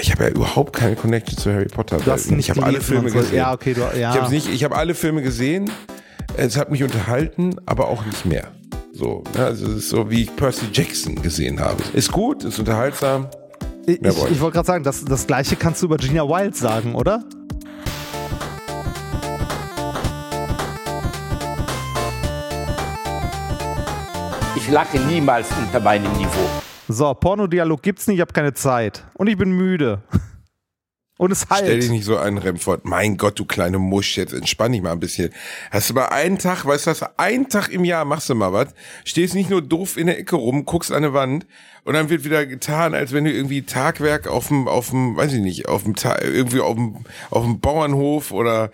ich habe ja überhaupt keine Connection zu Harry Potter. Du hast ihn nicht ich habe alle Filme so. gesehen. Ja, okay, du, ja. Ich habe nicht, ich habe alle Filme gesehen. Es hat mich unterhalten, aber auch nicht mehr. So, ne? also es ist so wie ich Percy Jackson gesehen habe. Ist gut, ist unterhaltsam. ich ich, wollte ich wollte gerade sagen, das, das gleiche kannst du über Gina Wild sagen, oder? Ich lache niemals unter meinem Niveau. So, Pornodialog gibt's nicht, ich habe keine Zeit. Und ich bin müde. Und es halt. Stell dich nicht so an, Remford. Mein Gott, du kleine Musch, jetzt entspann dich mal ein bisschen. Hast du mal einen Tag, weißt du was, einen Tag im Jahr machst du mal was, stehst nicht nur doof in der Ecke rum, guckst an eine Wand und dann wird wieder getan, als wenn du irgendwie Tagwerk auf dem, auf dem, weiß ich nicht, auf dem, irgendwie auf dem, auf dem Bauernhof oder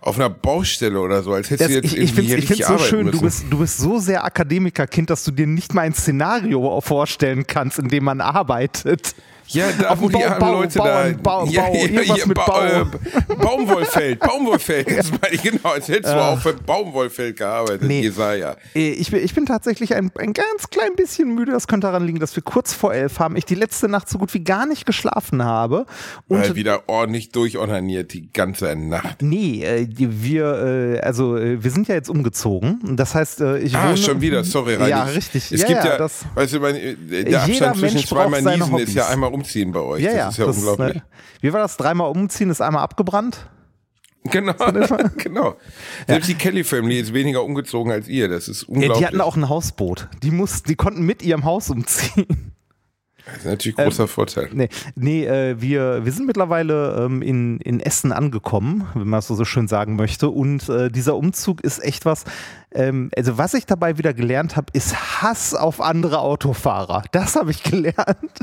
auf einer Baustelle oder so, als hättest Das, du jetzt ich ich irgendwie finde hier es richtig so schön, du bist, du bist so sehr Akademikerkind, dass du dir nicht mal ein Szenario vorstellen kannst, in dem man arbeitet. Ja, da Auf wo die armen Leute Bauern- da. Bau- ja, ja, ja, mit Ba- äh, Baumwollfeld, Baumwollfeld. Das meine ich genau, als hättest du auch für Baumwollfeld gearbeitet, Nee. Jesaja. Äh, Ich bin, ich bin tatsächlich ein, ein ganz klein bisschen müde. Das könnte daran liegen, dass wir kurz vor elf haben. Ich die letzte Nacht so gut wie gar nicht geschlafen habe. Und Weil wieder ordentlich durchonaniert die ganze Nacht. nee, äh, wir, äh, also äh, wir sind ja jetzt umgezogen. Das heißt, äh, ich Ah, wohne, schon wieder, sorry, Reini. Ja, richtig. Es gibt ja, das, weißt du, mein, der Abstand zwischen Mensch zweimal Niesen ist ja einmal umziehen bei euch. ja, das ja, ist ja das, unglaublich. ne, wie war das? Dreimal umziehen ist einmal abgebrannt. Genau, genau. Selbst die Kelly Family ist weniger umgezogen als ihr. Das ist Ja, unglaublich. die hatten auch ein Hausboot. Die mussten, die konnten mit ihrem Haus umziehen. das ist natürlich ein großer Vorteil. Nee, nee äh, wir, wir sind mittlerweile ähm, in, in Essen angekommen, wenn man es so, so schön sagen möchte. Und äh, dieser Umzug ist echt was. Ähm, also, was ich dabei wieder gelernt habe, ist Hass auf andere Autofahrer. Das habe ich gelernt.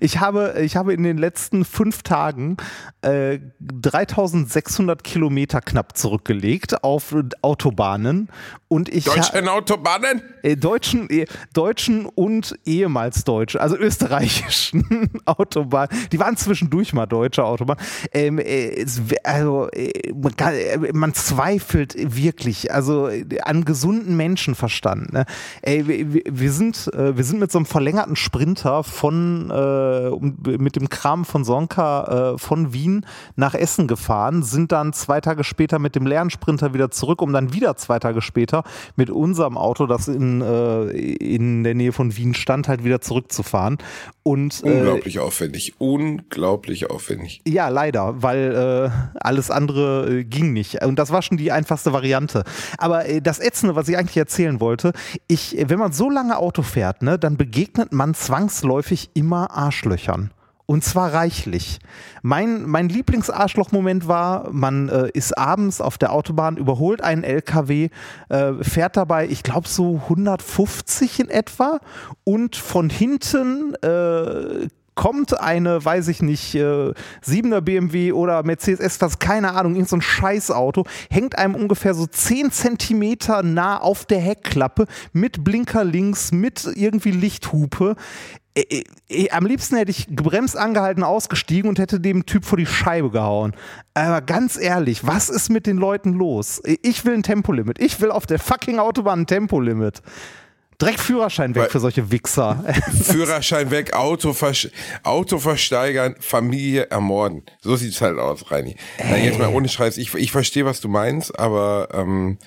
Ich habe, ich habe in den letzten fünf Tagen äh, 3600 Kilometer knapp zurückgelegt auf Autobahnen. Und ich Deutschen Autobahnen? äh, deutschen, eh, deutschen und ehemals deutschen, also österreichischen Autobahnen. Die waren zwischendurch mal deutsche Autobahnen. Ähm, äh, es, also äh, man, kann, äh, man zweifelt wirklich, also äh, an gesunden Menschenverstand. Ne? Ey, wir- wir, sind, äh, wir sind mit so einem verlängerten Sprinter von äh, mit dem Kram von Sonka äh, von Wien nach Essen gefahren, sind dann zwei Tage später mit dem leeren Sprinter wieder zurück, um dann wieder zwei Tage später mit unserem Auto, das in, äh, in der Nähe von Wien stand, halt wieder zurückzufahren. Und äh, Unglaublich aufwendig. Unglaublich aufwendig. ja, leider, weil äh, alles andere ging nicht. Und das war schon die einfachste Variante. Aber das Ätzende, was ich eigentlich erzählen wollte, ich, wenn man so lange Auto fährt, ne, dann begegnet man zwangsläufig immer Arschlöchern. Und zwar reichlich. Mein, mein Lieblingsarschlochmoment war, man äh, ist abends auf der Autobahn, überholt einen LKW, äh, fährt dabei, ich glaube so 150 in etwa und von hinten äh, kommt eine, weiß ich nicht, äh, 7er BMW oder Mercedes S-Klasse, keine Ahnung, irgendein so Scheißauto, hängt einem ungefähr so 10 Zentimeter nah auf der Heckklappe mit Blinker links, mit irgendwie Lichthupe. Äh, äh, Am liebsten hätte ich gebremst, angehalten, ausgestiegen und hätte dem Typ vor die Scheibe gehauen. Aber ganz ehrlich, was ist mit den Leuten los? Ich will ein Tempolimit. Ich will auf der fucking Autobahn ein Tempolimit. Direkt Führerschein weg Weil- für solche Wichser. Führerschein weg, Auto, versch Auto versteigern, Familie ermorden. So sieht's halt aus, Reini. Nein, jetzt mal ohne Scheiß. Ich, ich verstehe, was du meinst, aber ähm,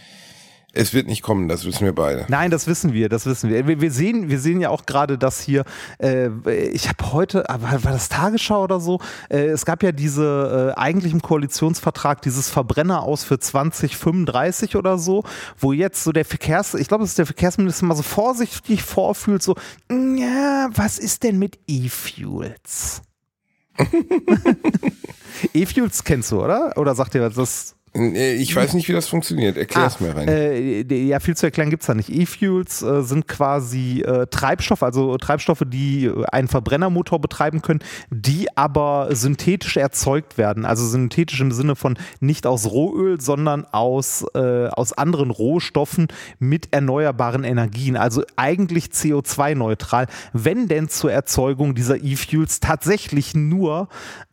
es wird nicht kommen, das wissen wir beide. Nein, das wissen wir, das wissen wir. Wir, wir, sehen, wir sehen ja auch gerade, dass hier, äh, ich habe heute, ah, war, das Tagesschau oder so? Äh, es gab ja diese, äh, eigentlich im Koalitionsvertrag, dieses Verbrenner aus für 2035 oder so, wo jetzt so der Verkehrs, ich glaube, es ist der Verkehrsminister mal so vorsichtig vorfühlt, so, "Mm, ja, was ist denn mit E-Fuels? E-Fuels kennst du, oder? Oder sagt was das? Äh, Ich weiß nicht, wie das funktioniert. Erklär's Ah, mir, Reini. Äh, ja, viel zu erklären gibt's da nicht. E-Fuels äh, sind quasi äh, Treibstoffe, also Treibstoffe, die äh, einen Verbrennermotor betreiben können, die aber synthetisch erzeugt werden. Also synthetisch im Sinne von nicht aus Rohöl, sondern aus, äh, aus anderen Rohstoffen mit erneuerbaren Energien. Also eigentlich CO2-neutral, wenn denn zur Erzeugung dieser E-Fuels tatsächlich nur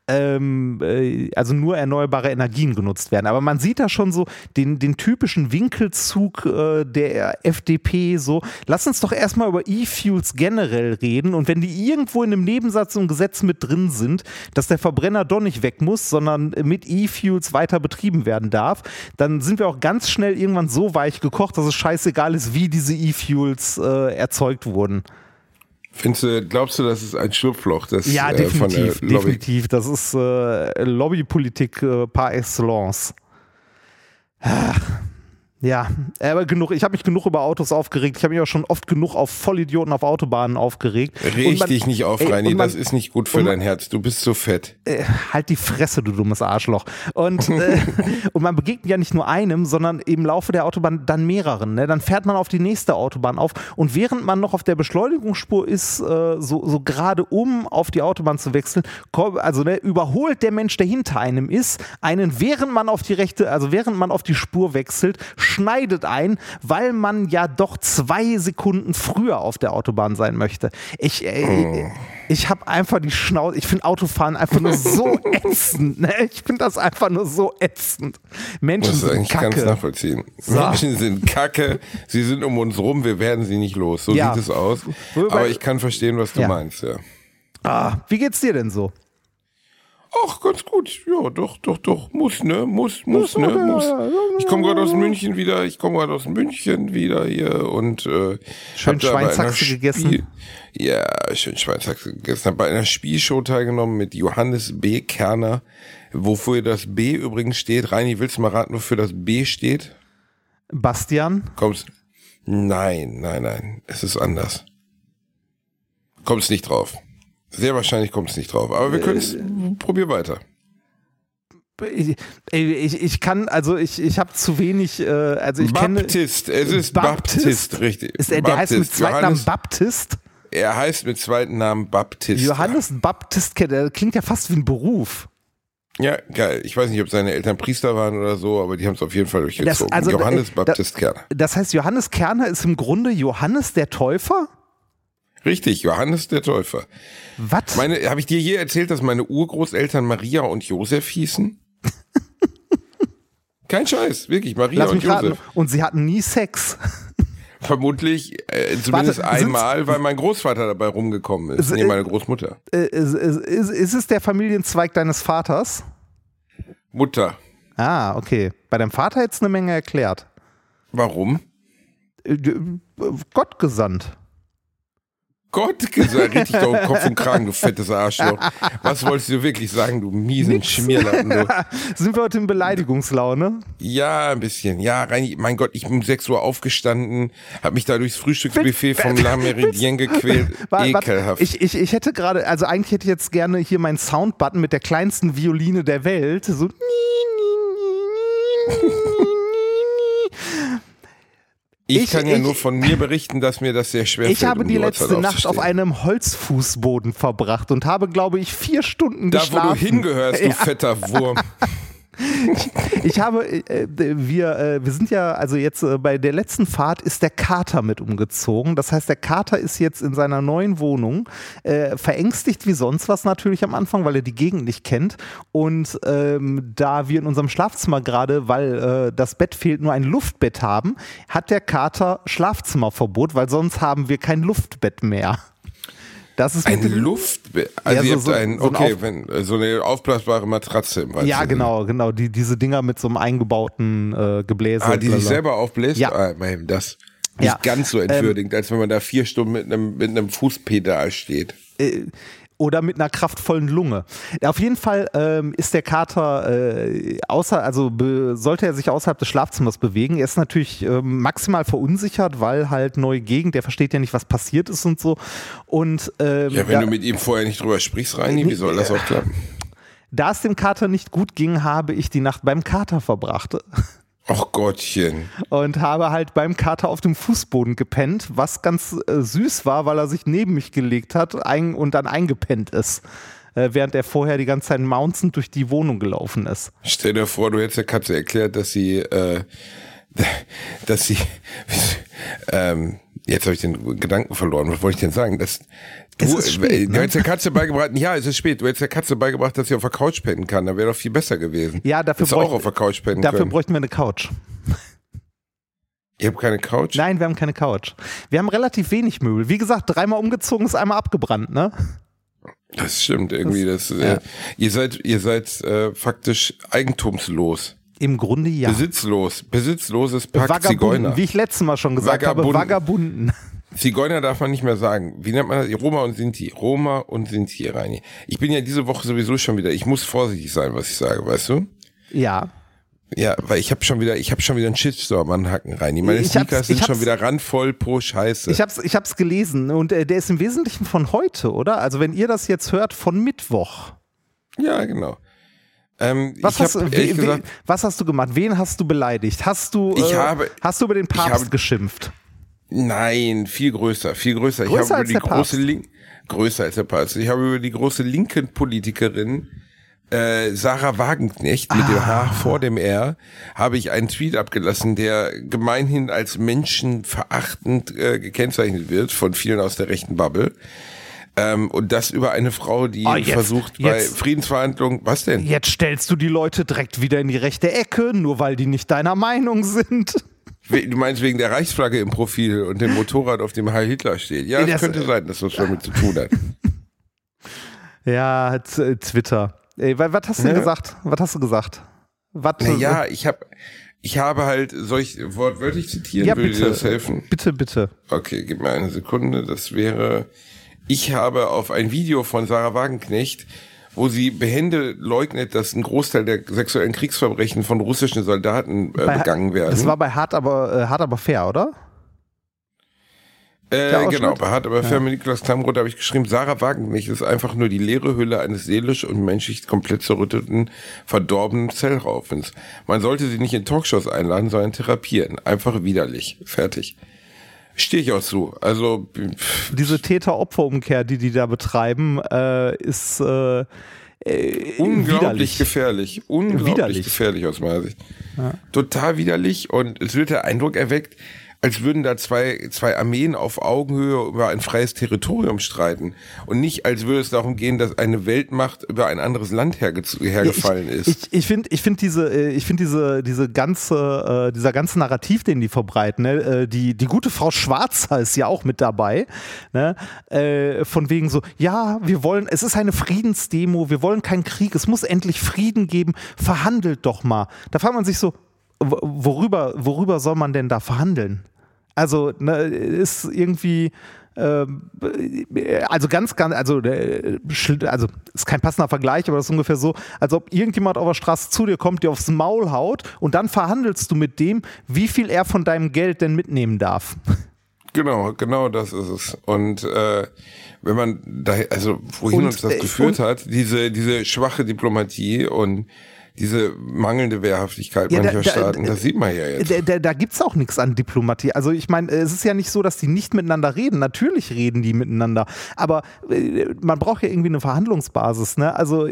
ähm, äh, also nur erneuerbare Energien genutzt werden. Aber man sieht da schon so den, den typischen Winkelzug äh, der FDP so, lass uns doch erstmal über E-Fuels generell reden und wenn die irgendwo in einem Nebensatz im Gesetz mit drin sind, dass der Verbrenner doch nicht weg muss, sondern mit E-Fuels weiter betrieben werden darf, dann sind wir auch ganz schnell irgendwann so weich gekocht, dass es scheißegal ist, wie diese E-Fuels äh, erzeugt wurden. Findest du, glaubst du, das ist ein Schlupfloch? Das, Ja, äh, definitiv, Lobby? definitiv. Das ist äh, Lobbypolitik äh, par excellence. Ja, aber genug. Ich habe mich genug über Autos aufgeregt. Ich habe mich auch schon oft genug auf Vollidioten auf Autobahnen aufgeregt. Reg dich nicht auf, Ey, Reini. man- Das ist nicht gut für man- dein Herz. Du bist so fett. äh, halt die Fresse, du dummes Arschloch. Und, äh, und man begegnet ja nicht nur einem, sondern im Laufe der Autobahn dann mehreren. Ne? Dann fährt man auf die nächste Autobahn auf und während man noch auf der Beschleunigungsspur ist, äh, so, so gerade um auf die Autobahn zu wechseln, also ne, überholt der Mensch, der hinter einem ist, einen, während man auf die rechte, also während man auf die Spur wechselt, schneidet ein, weil man ja doch zwei Sekunden früher auf der Autobahn sein möchte. Ich, äh, ich habe einfach die Schnauze, ich finde Autofahren einfach nur so ätzend. Ne? Ich finde das einfach nur so ätzend. Menschen Das sind eigentlich ganz kacke. nachvollziehen. So. Menschen sind kacke, sie sind um uns rum, wir werden sie nicht los. So Ja. sieht es aus. Aber ich kann verstehen, was du Ja. meinst, ja. Ah, wie geht's dir denn so? Ach, ganz gut. Ja, doch, doch, doch. Muss, ne? Muss, muss, ne? Muss. Ich komme gerade aus München wieder. Ich komme gerade aus München wieder hier und äh, Schön Schweinshaxe Spiel- gegessen. Ja, schön Schweinshaxe gegessen. Hab bei einer Spielshow teilgenommen mit Johannes B. Kerner, wofür das B übrigens steht. Reini, willst du mal raten, wofür das B steht? Bastian? Kommst? Nein, nein, nein. Es ist anders. Kommst nicht drauf. Sehr wahrscheinlich kommst nicht drauf. Aber wir können es. Probier weiter. Ich, ich, ich kann, also ich, ich habe zu wenig, äh, also ich kenne. Baptist, es ist Baptist, richtig. Ist er, der heißt mit Baptist. zweiten Namen Baptist? er heißt mit zweiten Namen Baptist. Johannes Baptist, der klingt ja fast wie ein Beruf. Ja, geil. Ich weiß nicht, ob seine Eltern Priester waren oder so, aber die haben es auf jeden Fall durchgezogen. also, Johannes äh, Baptist Kerner. Das heißt, Johannes Kerner ist im Grunde Johannes der Täufer? Richtig, Johannes der Täufer. Was? Meine, habe ich dir je erzählt, dass meine Urgroßeltern Maria und Josef hießen? Kein Scheiß, wirklich, Maria Lass und mich raten. Josef. Und sie hatten nie Sex. Vermutlich, äh, zumindest Warte, einmal, weil mein Großvater dabei rumgekommen ist. Ist- Nee, meine Großmutter. Äh, ist, ist, ist, es der Familienzweig deines Vaters? Mutter. Ah, okay. Bei deinem Vater hätte es eine Menge erklärt. Warum? Äh, äh, Gott gesandt. Gott gesagt, richtig doch Kopf und Kragen, du fettes Arschloch. Was wolltest du wirklich sagen, du miesen Schmierlappen, du? Sind wir heute in Beleidigungslaune? Ja, ein bisschen. Ja, rein, mein Gott, ich bin um 6 Uhr aufgestanden, hab mich da durchs Frühstücksbuffet vom La Meridien gequält. Warte, Ekelhaft. Ich, ich, ich hätte gerade, also eigentlich hätte ich jetzt gerne hier meinen Soundbutton mit der kleinsten Violine der Welt. So. Ich, ich- kann ja ich- nur von mir berichten, dass mir das sehr schwer Ich fällt, habe um die Uhrzeit letzte Nacht auf einem Holzfußboden verbracht und habe, glaube ich, vier Stunden Da, wo geschlafen. du hingehörst, du Ja. fetter Wurm. Ich habe, äh, wir, äh, wir sind ja, also jetzt äh, bei der letzten Fahrt ist der Kater mit umgezogen. Das heißt, der Kater ist jetzt in seiner neuen Wohnung, äh, verängstigt wie sonst was natürlich am Anfang, weil er die Gegend nicht kennt. Und ähm, da wir in unserem Schlafzimmer gerade, weil äh, das Bett fehlt, nur ein Luftbett haben, hat der Kater Schlafzimmerverbot, weil sonst haben wir kein Luftbett mehr. Das ist Ein Luft... Also Ja, so- so- ein, so ein okay, wenn, äh, so eine aufblasbare Matratze im weitesten Ja, Sinne. genau, genau. Die, diese Dinger mit so einem eingebauten äh, Gebläse. Ah, die sich selber aufbläst? Ja. Ah, mein, das nicht Ja. Ähm, ganz so entwürdigend, als wenn man da vier Stunden mit einem, mit einem Fußpedal steht. äh, oder mit einer kraftvollen Lunge. Auf jeden Fall ähm, ist der Kater äh, außer, also sollte er sich außerhalb des Schlafzimmers bewegen. Er ist natürlich ähm, maximal verunsichert, weil halt neue Gegend, der versteht ja nicht, was passiert ist und so. Und ähm, Ja, wenn da, du mit ihm vorher nicht drüber sprichst, Reini, wie soll das auch klappen? da es dem Kater nicht gut ging, habe ich die Nacht beim Kater verbracht. Ach Gottchen. und habe halt beim Kater auf dem Fußboden gepennt, was ganz äh, süß war, weil er sich neben mich gelegt hat ein, und dann eingepennt ist, äh, während er vorher die ganze Zeit mounzend durch die Wohnung gelaufen ist. Stell dir vor, du hättest der Katze erklärt, dass sie, äh, dass sie, ähm, jetzt habe ich den Gedanken verloren. Was wollte ich denn sagen? Dass Du, ist äh, spät, du ne? hättest der Katze beigebracht, ja, es ist spät. Du hättest der Katze beigebracht, dass sie auf der Couch pennen kann. Dann wäre doch viel besser gewesen. Ja, dafür, Hättest du auch auf der Couch pennen dafür können. bräuchten wir eine Couch. Ihr habt keine Couch? Nein, wir haben keine Couch. Wir haben relativ wenig Möbel. Wie gesagt, dreimal umgezogen ist einmal abgebrannt, ne? Das stimmt irgendwie. Das, äh, ihr seid, ihr seid äh, faktisch eigentumslos, Im Grunde ja. besitzlos, besitzloses Pack Zigeuner. Wie ich letztes Mal schon gesagt habe, Vagabunden. Vagabunden. Zigeuner darf man nicht mehr sagen. Wie nennt man das? Roma und Sinti. Roma und Sinti, Reini. Ich bin ja diese Woche sowieso schon wieder. Ich muss vorsichtig sein, was ich sage, weißt du? Ja. Ja, weil ich habe schon wieder, ich habe schon wieder einen Shitstorm an Hacken, Reini. Meine Ich Sneakers sind schon wieder randvoll pro Scheiße. Ich hab's, ich hab's gelesen und äh, der ist im Wesentlichen von heute, oder? Also wenn ihr das jetzt hört, von Mittwoch. ja, genau. Ähm, Was, hast, hab, we, we, gesagt, was hast du gemacht? Wen hast du beleidigt? Hast du, Ich äh, habe- hast du über den Papst habe- geschimpft? Nein, viel größer, viel größer. Größer ich habe über die große Link größer als der Papst. Ich habe über die große linken Politikerin äh, Sarah Wagenknecht mit Ah. dem H vor dem R habe ich einen Tweet abgelassen, der gemeinhin als menschenverachtend äh, gekennzeichnet wird von vielen aus der rechten Bubble. Ähm, und das über eine Frau, die Ah, jetzt- versucht bei jetzt- Friedensverhandlungen, was denn? Jetzt stellst du die Leute direkt wieder in die rechte Ecke, nur weil die nicht deiner Meinung sind. Du meinst wegen der Reichsflagge im Profil und dem Motorrad, auf dem Heil Hitler steht. Ja, Nee, das, das- könnte sein, dass das damit zu tun hat. Ja, äh, Twitter. Ey, wa- was hast du denn Ja. gesagt? Was hast du gesagt? Was, Naja, ich habe ich habe halt, soll ich wortwörtlich zitieren? Ja, Würde bitte. dir das helfen? Bitte, bitte. Okay, gib mir eine Sekunde. Das wäre, ich habe auf ein Video von Sarah Wagenknecht, wo sie behende leugnet, dass ein Großteil der sexuellen Kriegsverbrechen von russischen Soldaten äh, Bei- begangen werden. Das war bei Hart aber, äh, Hart aber fair, oder? der Äh, genau, bei Hart aber fair mit Niklas Klamroth habe ich geschrieben, Sarah Wagenknecht ist einfach nur die leere Hülle eines seelisch und menschlich komplett zerrütteten, verdorbenen Zellraufens. Man sollte sie nicht in Talkshows einladen, sondern therapieren. Einfach widerlich. Fertig. Stehe ich auch zu. Also, Diese Täter-Opfer-Umkehr, die die da betreiben, äh, ist äh, äh, unglaublich widerlich. gefährlich. Unglaublich Widerlich. gefährlich aus meiner Sicht. Total widerlich und es wird der Eindruck erweckt, als würden da zwei, zwei Armeen auf Augenhöhe über ein freies Territorium streiten und nicht, als würde es darum gehen, dass eine Weltmacht über ein anderes Land herge hergefallen ich, ist. Ich, ich finde, ich finde diese, äh, ich finde diese, diese ganze, äh, dieser ganze Narrativ, den die verbreiten, ne? äh, die, die gute Frau Schwarzer ist ja auch mit dabei, ne? äh, von wegen so, ja, wir wollen, es ist eine Friedensdemo, wir wollen keinen Krieg, es muss endlich Frieden geben, verhandelt doch mal. Da fragt man sich so, worüber, worüber soll man denn da verhandeln? Also, ne, ist irgendwie, ähm, also ganz, ganz, also, äh, also ist kein passender Vergleich, aber das ist ungefähr so, als ob irgendjemand auf der Straße zu dir kommt, dir aufs Maul haut und dann verhandelst du mit dem, wie viel er von deinem Geld denn mitnehmen darf. Genau, genau das ist es. Und äh, wenn man da, also wohin Und, uns das äh, geführt und- hat, diese, diese schwache Diplomatie und diese mangelnde Wehrhaftigkeit Ja, da- mancher da- Staaten, das sieht man ja jetzt. Da, da, da gibt es auch nichts an Diplomatie. Also ich meine, es ist ja nicht so, dass die nicht miteinander reden. Natürlich reden die miteinander. Aber äh, man braucht ja irgendwie eine Verhandlungsbasis. Ne? Also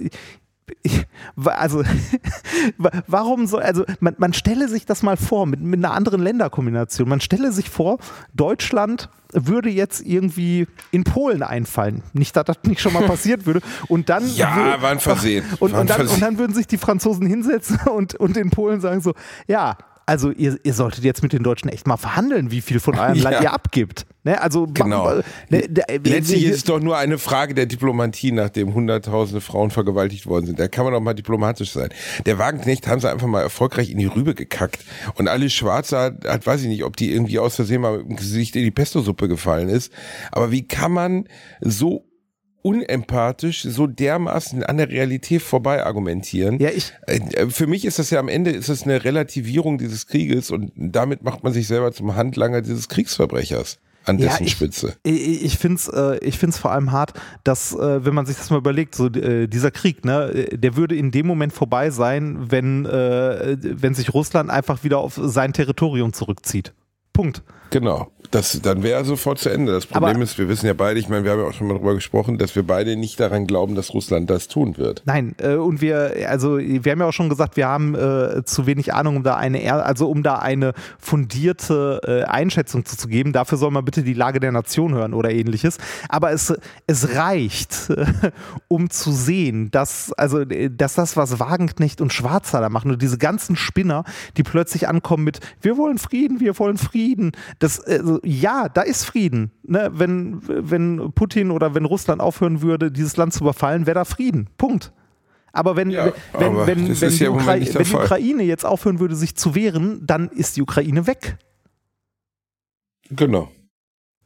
ich, also wa- warum so, also man, man stelle sich das mal vor mit, mit einer anderen Länderkombination. Man stelle sich vor, Deutschland würde jetzt irgendwie in Polen einfallen. Nicht, dass das nicht schon mal passiert würde. Und dann Ja, wür- war ein Versehen. Und, und, dann, und dann würden sich die Franzosen hinsetzen und, und in Polen sagen so, ja, also ihr, ihr solltet jetzt mit den Deutschen echt mal verhandeln, wie viel von eurem Ja. Land ihr abgibt. Ne? Also Genau. Ne, da- Letztlich ne- ist es doch nur eine Frage der Diplomatie, nachdem hunderttausende Frauen vergewaltigt worden sind. Da kann man doch mal diplomatisch sein. Der Wagenknecht haben sie einfach mal erfolgreich in die Rübe gekackt. Und alle Schwarze hat, hat, weiß ich nicht, ob die irgendwie aus Versehen mal mit dem Gesicht in die Pesto-Suppe gefallen ist. Aber wie kann man so unempathisch, so dermaßen an der Realität vorbei argumentieren? Ja, ich, Äh, Für mich ist das ja am Ende ist es eine Relativierung dieses Krieges und damit macht man sich selber zum Handlanger dieses Kriegsverbrechers an Ja, dessen ich- Spitze. Ich, ich finde es äh, ich find's vor allem hart, dass, äh, wenn man sich das mal überlegt, so äh, dieser Krieg, ne, äh, der würde in dem Moment vorbei sein, wenn, äh, wenn sich Russland einfach wieder auf sein Territorium zurückzieht. Punkt. Genau. Das, dann wäre er sofort zu Ende. Das Problem Aber- ist, wir wissen ja beide, ich meine, wir haben ja auch schon mal darüber gesprochen, dass wir beide nicht daran glauben, dass Russland das tun wird. Nein, äh, und wir, also wir haben ja auch schon gesagt, wir haben äh, zu wenig Ahnung, um da eine, also um da eine fundierte äh, Einschätzung zu, zu geben. Dafür soll man bitte die Lage der Nation hören oder ähnliches. Aber es, es reicht, äh, um zu sehen, dass, also, äh, dass das, was Wagenknecht und Schwarzer da machen und diese ganzen Spinner, die plötzlich ankommen mit, wir wollen Frieden, wir wollen Frieden. Das, also, ja, da ist Frieden. Ne? Wenn, wenn Putin oder wenn Russland aufhören würde, dieses Land zu überfallen, wäre da Frieden. Punkt. Aber wenn, Ja, wenn, aber wenn, wenn, die ja Ukra- wenn die. Ukraine jetzt aufhören würde, sich zu wehren, dann ist die Ukraine weg. Genau.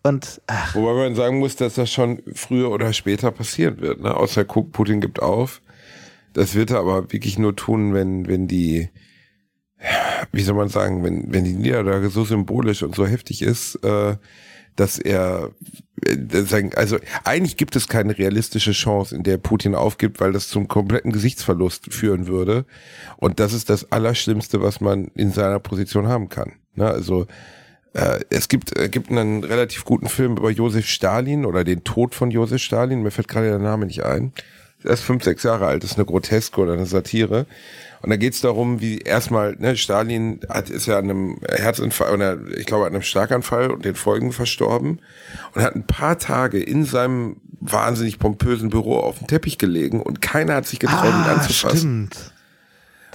Und ach, Wobei man sagen muss, dass das schon früher oder später passieren wird. Ne? Außer Putin gibt auf. Das wird er aber wirklich nur tun, wenn, wenn die, wie soll man sagen, wenn, wenn die Niederlage so symbolisch und so heftig ist, äh, dass er, äh, also eigentlich gibt es keine realistische Chance, in der Putin aufgibt, weil das zum kompletten Gesichtsverlust führen würde. Und das ist das Allerschlimmste, was man in seiner Position haben kann. Ne? Also äh, es gibt, äh, gibt einen relativ guten Film über Josef Stalin oder den Tod von Josef Stalin. Mir fällt gerade der Name nicht ein. Er ist fünf, sechs Jahre alt, ist eine Groteske oder eine Satire. Und da geht es darum, wie erstmal, ne, Stalin hat, ist ja an einem Herzinfarkt, oder ich glaube an einem Schlaganfall und den Folgen verstorben und hat ein paar Tage in seinem wahnsinnig pompösen Büro auf dem Teppich gelegen und keiner hat sich getraut, ihn ah, anzufassen. stimmt.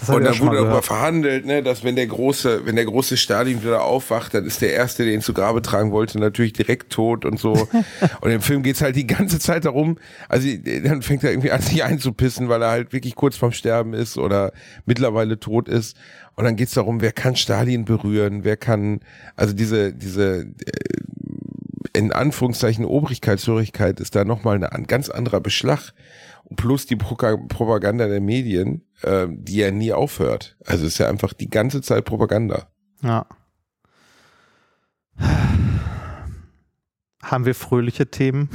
Das Und schon wurde darüber verhandelt, ne, dass wenn der große, wenn der große Stalin wieder aufwacht, dann ist der erste, der ihn zu Grabe tragen wollte, natürlich direkt tot und so. und im Film geht's halt die ganze Zeit darum, also dann fängt er irgendwie an, sich einzupissen, weil er halt wirklich kurz vorm Sterben ist oder mittlerweile tot ist. Und dann geht's darum, wer kann Stalin berühren, wer kann, also diese, diese äh, in Anführungszeichen Obrigkeitshörigkeit ist da nochmal eine, ein ganz anderer Beschlag. Plus die Propaganda der Medien, äh, die ja nie aufhört. Also es ist ja einfach die ganze Zeit Propaganda. Ja. Haben wir fröhliche Themen?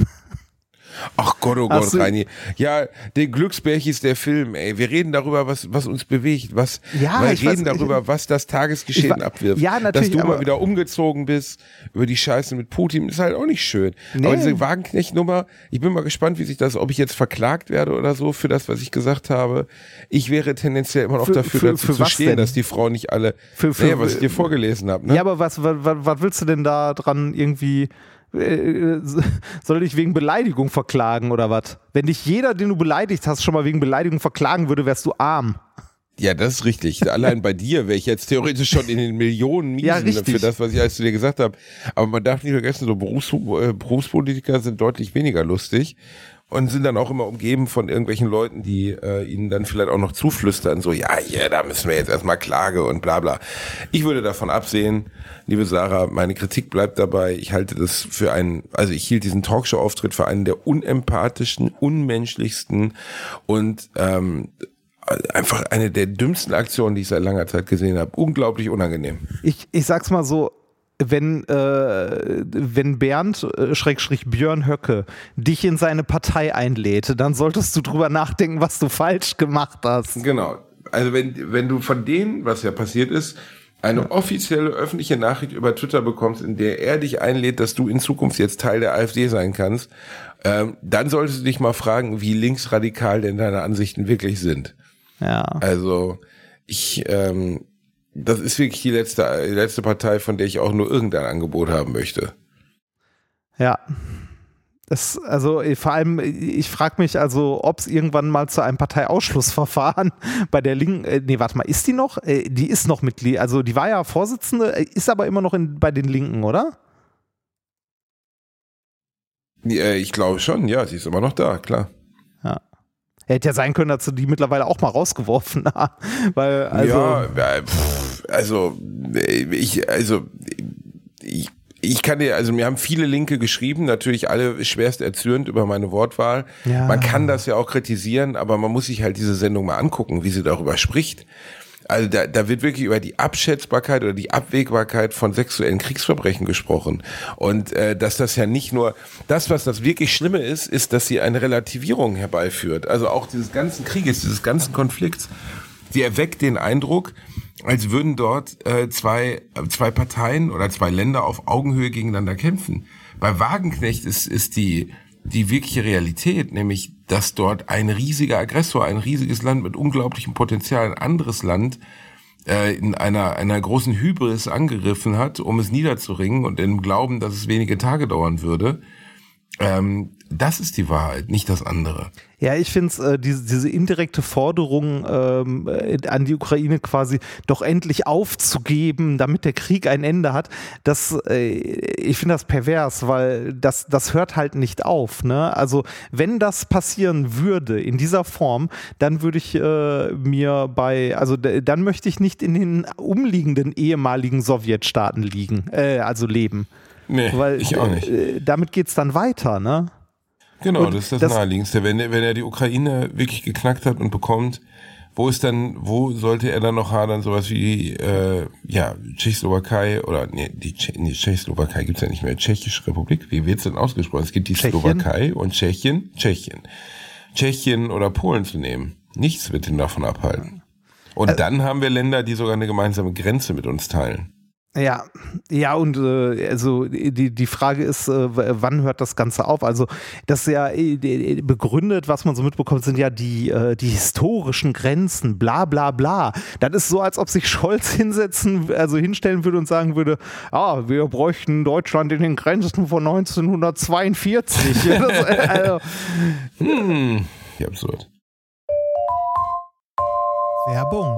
Ach Gott, oh Gott, Reini. Ja, der Glücksbärchis der Film, ey. Wir reden darüber, was, was uns bewegt, was, Ja, wir ich reden weiß- darüber, was das Tagesgeschehen Ich abwirft. Ja, natürlich, Dass du mal wieder umgezogen bist über die Scheiße mit Putin, ist halt auch nicht schön. Nee. Aber diese Wagenknecht-Nummer, ich bin mal gespannt, wie sich das, ob ich jetzt verklagt werde oder so für das, was ich gesagt habe. Ich wäre tendenziell immer noch Für- dafür für- dazu für zu stehen, denn? dass die Frauen nicht alle, Für- für- naja, was ich dir vorgelesen habe, ne? Ja, aber was, was, was willst du denn da dran irgendwie. Äh, Soll dich wegen Beleidigung verklagen oder was? Wenn dich jeder, den du beleidigt hast, schon mal wegen Beleidigung verklagen würde, wärst du arm. Ja, das ist richtig. Allein bei dir wäre ich jetzt theoretisch schon in den Millionen Miesen Ja, richtig. für das, was ich alles zu dir gesagt habe. Aber man darf nicht vergessen, so Berufs äh, Berufspolitiker sind deutlich weniger lustig und sind dann auch immer umgeben von irgendwelchen Leuten, die äh, ihnen dann vielleicht auch noch zuflüstern, so, ja, ja, da müssen wir jetzt erstmal Klage und bla bla. Ich würde davon absehen, liebe Sarah, meine Kritik bleibt dabei. Ich halte das für einen, also ich hielt diesen Talkshow-Auftritt für einen der unempathischen, unmenschlichsten und ähm, einfach eine der dümmsten Aktionen, die ich seit langer Zeit gesehen habe. Unglaublich unangenehm. Ich, ich sag's mal so, wenn, äh, wenn Bernd, äh, Schrägstrich Björn Höcke, dich in seine Partei einlädt, dann solltest du drüber nachdenken, was du falsch gemacht hast. Genau. Also wenn, wenn du von denen, was ja passiert ist, eine offizielle öffentliche Nachricht über Twitter bekommst, in der er dich einlädt, dass du in Zukunft jetzt Teil der AfD sein kannst, ähm, dann solltest du dich mal fragen, wie linksradikal denn deine Ansichten wirklich sind. Ja. Also ich, ähm, das ist wirklich die letzte, die letzte Partei, von der ich auch nur irgendein Angebot haben möchte. Ja. Das, also äh, vor allem, ich frage mich also, ob es irgendwann mal zu einem Parteiausschlussverfahren bei der Linken, äh, nee, warte mal, ist die noch? Äh, die ist noch Mitglied, also die war ja Vorsitzende, äh, ist aber immer noch in, bei den Linken, oder? Ja, ich glaube schon, ja, sie ist immer noch da, klar. Hätte ja sein können, dass sie die mittlerweile auch mal rausgeworfen haben. Weil, also, ja, äh, pff, also äh, ich, also ich, ich kann dir, also mir haben viele Linke geschrieben, natürlich alle schwerst erzürnt über meine Wortwahl. Ja. Man kann das ja auch kritisieren, aber man muss sich halt diese Sendung mal angucken, wie sie darüber spricht. Also da, da wird wirklich über die Abschätzbarkeit oder die Abwägbarkeit von sexuellen Kriegsverbrechen gesprochen. Und äh, dass das ja nicht nur, das, was das wirklich Schlimme ist, ist, dass sie eine Relativierung herbeiführt. Also auch dieses ganzen Krieges, dieses ganzen Konflikts. Sie erweckt den Eindruck, als würden dort äh, zwei, zwei Parteien oder zwei Länder auf Augenhöhe gegeneinander kämpfen. Bei Wagenknecht ist, ist die, die wirkliche Realität, nämlich, dass dort ein riesiger Aggressor, ein riesiges Land mit unglaublichem Potenzial, ein anderes Land äh, in einer, einer großen Hybris angegriffen hat, um es niederzuringen und im Glauben, dass es wenige Tage dauern würde. Ähm, das ist die Wahrheit, nicht das andere. Ja, ich finde es, äh, diese, diese indirekte Forderung ähm, äh, an die Ukraine quasi doch endlich aufzugeben, damit der Krieg ein Ende hat, das, äh, ich finde das pervers, weil das, das hört halt nicht auf. Ne? Also wenn das passieren würde in dieser Form, dann würde ich äh, mir bei, also dann möchte ich nicht in den umliegenden ehemaligen Sowjetstaaten liegen, äh, also leben. Nee, weil, ich auch nicht. Äh, damit geht's dann weiter, ne? Genau, Und das ist das, das- Naheliegendste. Wenn, er- wenn er die Ukraine wirklich geknackt hat und bekommt, wo ist dann, wo sollte er dann noch hadern, sowas wie, äh, ja, Tschechoslowakei oder, nee, die Tsche nee, Tschechoslowakei gibt's ja nicht mehr, Tschechische Republik, wie wird's denn ausgesprochen? Es gibt die Tschechien? Slowakei und Tschechien, Tschechien. Tschechien oder Polen zu nehmen. Nichts wird ihn davon abhalten. Und dann haben wir Länder, die sogar eine gemeinsame Grenze mit uns teilen. Ja, ja, und äh, also die, die Frage ist, äh, wann hört das Ganze auf? Also, das ist ja äh, begründet, was man so mitbekommt, sind ja die, äh, die historischen Grenzen, bla bla bla. Das ist so, als ob sich Scholz hinsetzen, also hinstellen würde und sagen würde, ah, wir bräuchten Deutschland in den Grenzen von 1942. Ja, das, äh, also, Hm, wie absurd. Werbung.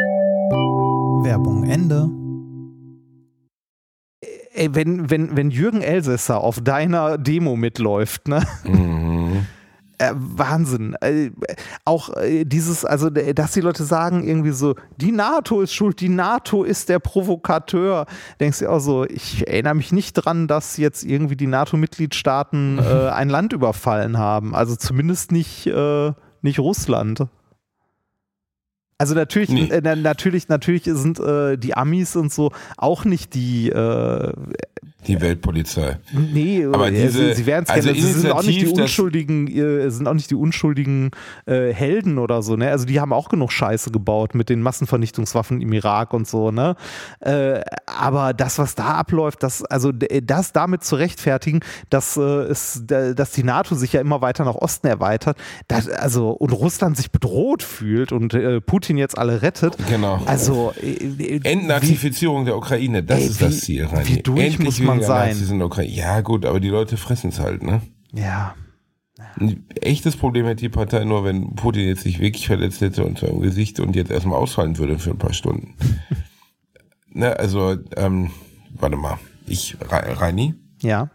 Werbung Ende. ey, wenn, wenn, wenn Jürgen Elsässer auf deiner Demo mitläuft, ne? Äh, Wahnsinn. Äh, auch äh, dieses, also, dass die Leute sagen irgendwie so, die NATO ist schuld, die NATO ist der Provokateur. Denkst du auch so, ich erinnere mich nicht dran, dass jetzt irgendwie die NATO-Mitgliedstaaten äh, ein Land überfallen haben. Also zumindest nicht, äh, nicht Russland. Also natürlich, Nee. äh, na- natürlich, natürlich sind äh, die Amis und so auch nicht die, äh, Die Weltpolizei. Nee, Aber äh, diese- sie, werden es also kennen. Sie sind auch nicht die unschuldigen, äh, sind auch nicht die unschuldigen äh, Helden oder so, ne? Also die haben auch genug Scheiße gebaut mit den Massenvernichtungswaffen im Irak und so, ne? Äh, aber das, was da abläuft, das, also das damit zu rechtfertigen, dass äh, es, da- dass die NATO sich ja immer weiter nach Osten erweitert, das, also und Russland sich bedroht fühlt und äh, Putin jetzt alle rettet. Genau. Also äh, äh, wie- Entnazifizierung der Ukraine, das Ey, ist das Ziel, Reini. wie durch Endlich muss man sein? Nazis in der Ukraine. Ja gut, aber die Leute fressen es halt, ne? ja. Ein echtes Problem hätte die Partei nur, wenn Putin jetzt sich wirklich verletzt hätte und im Gesicht und jetzt erstmal ausfallen würde für ein paar Stunden. ne, also, ähm, warte mal. Ich, Re- Reini, Ja.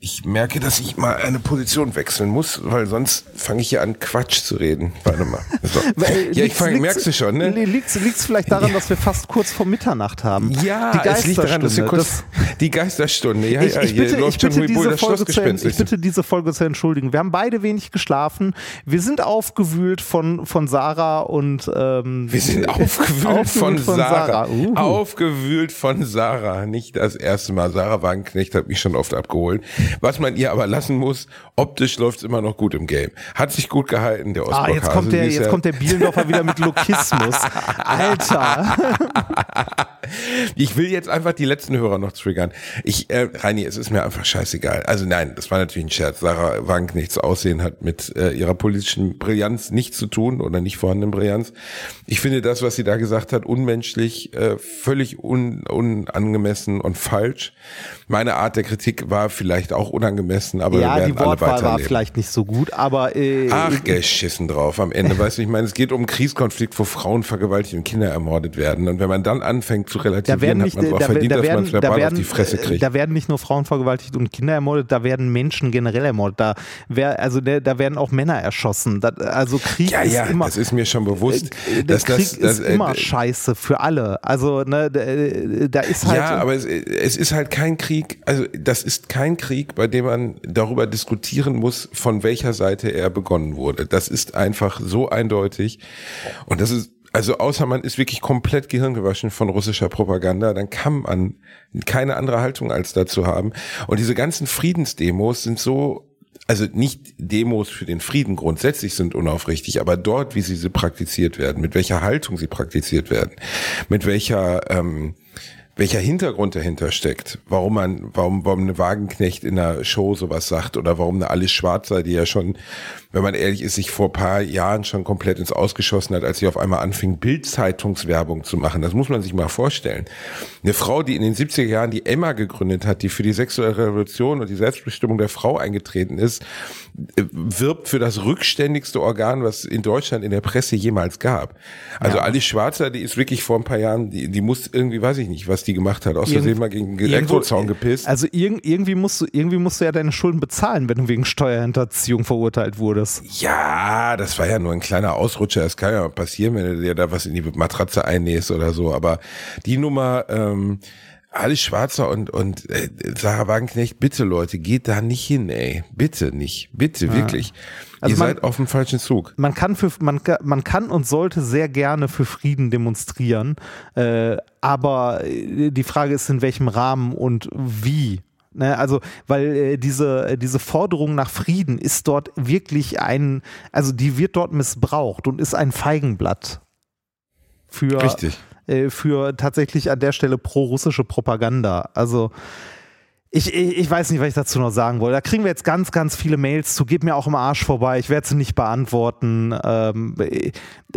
Ich merke, dass ich mal eine Position wechseln muss, weil sonst fange ich hier an, Quatsch zu reden. Warte mal. So. Weil, Ja, ich fang, merkst du schon, ne? Liegt es vielleicht daran, dass wir fast kurz vor Mitternacht haben? Ja, die es liegt daran, dass wir kurz die Geisterstunde. Ja, ich, ja, ich, bitte, ich, läuft schon bitte diese das Folge zu, ich bitte diese Folge zu entschuldigen. Wir haben beide wenig geschlafen. Wir sind aufgewühlt von, von Sarah und ähm, Wir sind aufgewühlt, aufgewühlt von, von Sarah. Sarah. Uhu. Aufgewühlt von Sarah. Nicht das erste Mal. Sarah Wagenknecht hat mich schon oft abgeholt. Was man ihr aber lassen muss, optisch läuft's immer noch gut im Game. Hat sich gut gehalten, der Ah, Ostblock jetzt kommt der, jetzt kommt der Bielendorfer wieder mit Lokismus. Alter. Ich will jetzt einfach die letzten Hörer noch triggern. Ich, äh, Reini, es ist mir einfach scheißegal. Also nein, das war natürlich ein Scherz. Sarah Wagenknechts Aussehen hat mit äh, ihrer politischen Brillanz nichts zu tun oder nicht vorhandenen Brillanz. Ich finde das, was sie da gesagt hat, unmenschlich, äh, völlig un, unangemessen und falsch. Meine Art der Kritik war vielleicht auch unangemessen, aber wir Ja, werden die alle Wortwahl war weiterleben. vielleicht nicht so gut, aber äh, Ach, geschissen drauf am Ende. Weißt du, ich meine, es geht um einen Kriegskonflikt, wo Frauen vergewaltigt und Kinder ermordet werden. Und wenn man dann anfängt zu da relativieren, werden hat nicht, man es auch da, verdient, da man werden, da verbal auf werden, die Fresse äh, kriegt. da werden nicht nur Frauen vergewaltigt und Kinder ermordet, da werden Menschen generell ermordet. Da wär, also der, da werden auch Männer erschossen. Da, also Krieg ja, ist ja, immer das ist mir schon bewusst. äh, dass Krieg das, das, ist äh, immer scheiße für alle. Also ne, da, äh, da ist halt Ja, aber es, es ist halt kein Krieg, also das ist kein Krieg, bei dem man darüber diskutieren muss, von welcher Seite er begonnen wurde. Das ist einfach so eindeutig. Und das ist, also außer man ist wirklich komplett gehirngewaschen von russischer Propaganda, dann kann man keine andere Haltung als dazu haben. Und diese ganzen Friedensdemos sind so also nicht Demos für den Frieden grundsätzlich sind unaufrichtig, aber dort, wie sie, sie praktiziert werden, mit welcher Haltung sie praktiziert werden, mit welcher ähm, welcher Hintergrund dahinter steckt, warum man, warum, warum eine Wagenknecht in einer Show sowas sagt oder warum eine Alice Schwarzer, die ja schon, wenn man ehrlich ist, sich vor paar Jahren schon komplett ins Ausgeschossen hat, als sie auf einmal anfing, Bildzeitungswerbung zu machen. Das muss man sich mal vorstellen. Eine Frau, die in den 70er Jahren die Emma gegründet hat, die für die sexuelle Revolution und die Selbstbestimmung der Frau eingetreten ist, äh, wirbt für das rückständigste Organ, was in Deutschland in der Presse jemals gab. Also Alice Schwarzer, die ist wirklich vor ein paar Jahren, die, die muss irgendwie, weiß ich nicht, was die gemacht hat, aus Irgend- Versehen mal gegen irgendwo- Elektrozaun gepisst. Also irg irgendwie musst du irgendwie musst du ja deine Schulden bezahlen, wenn du wegen Steuerhinterziehung verurteilt wurdest. Ja, das war ja nur ein kleiner Ausrutscher. Das kann ja passieren, wenn du dir da was in die Matratze einnähst oder so. Aber die Nummer, ähm, Alice Schwarzer und, und äh, Sarah Wagenknecht, bitte Leute, geht da nicht hin, ey. Bitte nicht. Bitte, wirklich. Also Ihr man- seid auf dem falschen Zug. Man kann für man, man kann und sollte sehr gerne für Frieden demonstrieren, äh, aber äh, die Frage ist in welchem Rahmen und wie. Ne, also, weil äh, diese, äh, diese Forderung nach Frieden ist dort wirklich ein, also die wird dort missbraucht und ist ein Feigenblatt für, Richtig. äh, für tatsächlich an der Stelle pro-russische Propaganda. Also ich, ich, ich weiß nicht, was ich dazu noch sagen wollte. Da kriegen wir jetzt ganz, ganz viele Mails zu. Gib mir auch im Arsch vorbei. Ich werde sie nicht beantworten. Ähm, äh,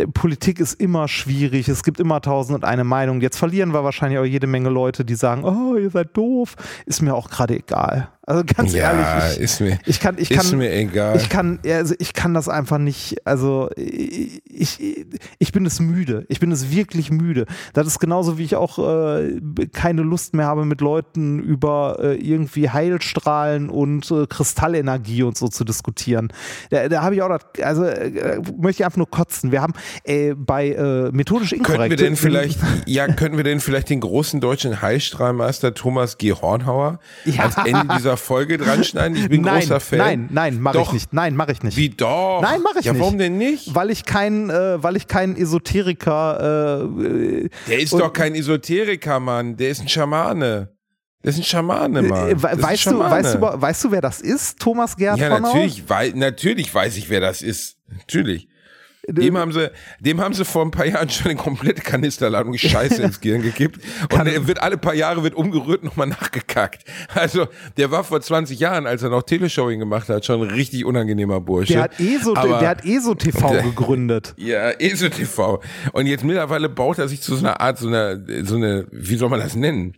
Politik ist immer schwierig. Es gibt immer tausend und eine Meinung. Jetzt verlieren wir wahrscheinlich auch jede Menge Leute, die sagen, oh, ihr seid doof. Ist mir auch gerade egal. Also ganz ja, ehrlich, ich, ist mir, ich kann, ich ist kann, mir egal. ich kann, also ich kann das einfach nicht, also ich, ich, ich bin es müde. Ich bin es wirklich müde. Das ist genauso, wie ich auch äh, keine Lust mehr habe, mit Leuten über äh, irgendwie Heilstrahlen und äh, Kristallenergie und so zu diskutieren. Da, da habe ich auch, das, also äh, möchte ich einfach nur kotzen. Wir haben äh, bei äh, methodisch inkorrekt. Könnten wir denn vielleicht, ja, könnten wir denn vielleicht den großen deutschen Heilstrahlmeister Thomas G. Hornhauer Ja. als Ende dieser Folge dran schneiden? Ich bin nein, großer Fan. nein, nein, mache ich nicht. Nein, mache ich nicht. Wie doch? Nein, mache ich ja, nicht. warum denn nicht? Weil ich kein, äh, weil ich kein Esoteriker. Äh, Der ist doch kein Esoteriker, Mann. Der ist ein Schamane. Der ist ein Schamane, Mann. äh, Das weißt, du, Schamane. weißt, du, weißt du, wer das ist? Thomas Gerd Ja, natürlich, wei natürlich weiß ich, wer das ist. Natürlich. Dem haben sie, dem haben sie vor ein paar Jahren schon eine komplette Kanisterladung Scheiße ins Gehirn gekippt. Und er wird alle paar Jahre wird umgerührt nochmal nachgekackt. Also, der war vor 20 Jahren, als er noch Teleshowing gemacht hat, schon ein richtig unangenehmer Bursche. Der hat ESO, Aber- der hat ESO TV Der- gegründet. Ja, ESO TV. Und jetzt mittlerweile baut er sich zu so einer Art, so einer, so eine, wie soll man das nennen?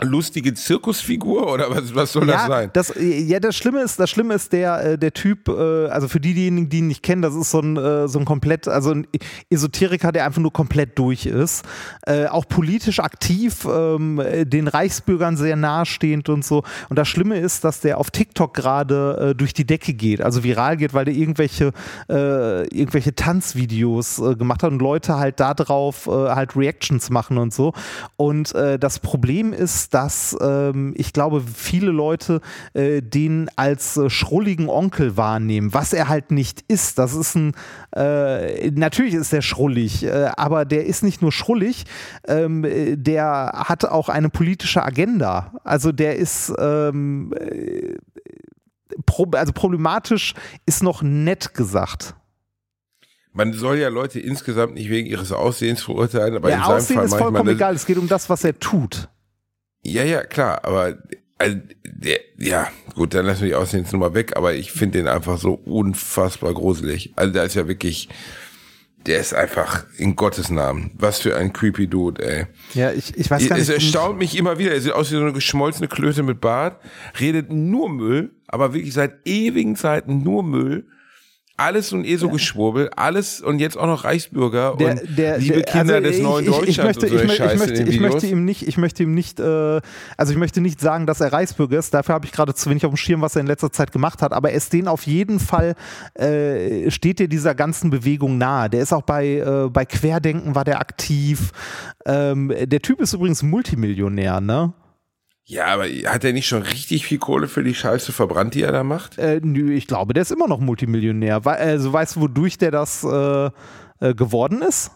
Lustige Zirkusfigur oder was, was soll das ja, sein? Das, ja, das Schlimme ist, das Schlimme ist der, äh, der Typ, äh, also für diejenigen, die ihn nicht kennen, das ist so ein, äh, so ein komplett, also ein Esoteriker, der einfach nur komplett durch ist. Äh, auch politisch aktiv, ähm, äh, den Reichsbürgern sehr nahestehend und so. Und das Schlimme ist, dass der auf TikTok gerade äh, durch die Decke geht, also viral geht, weil der irgendwelche, äh, irgendwelche Tanzvideos gemacht hat und Leute halt da drauf äh, halt Reactions machen und so. Und das Problem ist, dass ähm, ich glaube, viele Leute äh, den als äh, schrulligen Onkel wahrnehmen, was er halt nicht ist. Das ist ein, äh, natürlich ist der schrullig, äh, aber der ist nicht nur schrullig, ähm, äh, der hat auch eine politische Agenda. Also der ist, ähm, äh, pro, also problematisch ist noch nett gesagt. Man soll ja Leute insgesamt nicht wegen ihres Aussehens verurteilen, aber in Der seinem Aussehen Fall ist vollkommen egal, es geht um das, was er tut. Ja, ja, klar, aber also, der, ja, gut, dann lassen wir die Aussehensnummer weg, aber ich finde den einfach so unfassbar gruselig. Also der ist ja wirklich, der ist einfach in Gottes Namen. Was für ein creepy Dude, ey. Ja, ich, ich weiß gar Es nicht. erstaunt mich immer wieder. Er sieht aus wie so eine geschmolzene Klöte mit Bart, redet nur Müll, aber wirklich seit ewigen Zeiten nur Müll. Alles und eh so geschwurbel, alles und jetzt auch noch Reichsbürger der, und der, liebe der, Kinder also des ich, neuen ich, ich Deutschlands möchte, und so ich, möchte, ich, Scheiße ich möchte ihm nicht, ich möchte ihm nicht, äh, also ich möchte nicht sagen, dass er Reichsbürger ist. Dafür habe ich gerade zu wenig auf dem Schirm, was er in letzter Zeit gemacht hat. Aber er ist den auf jeden Fall äh, steht dir dieser ganzen Bewegung nahe. Der ist auch bei äh, bei Querdenken war der aktiv. Ähm, der Typ ist übrigens Multimillionär, ne? Ja, aber hat er nicht schon richtig viel Kohle für die Scheiße verbrannt, die er da macht? Äh, nö, ich glaube, der ist immer noch Multimillionär. Also weißt du, wodurch der das äh, äh, geworden ist?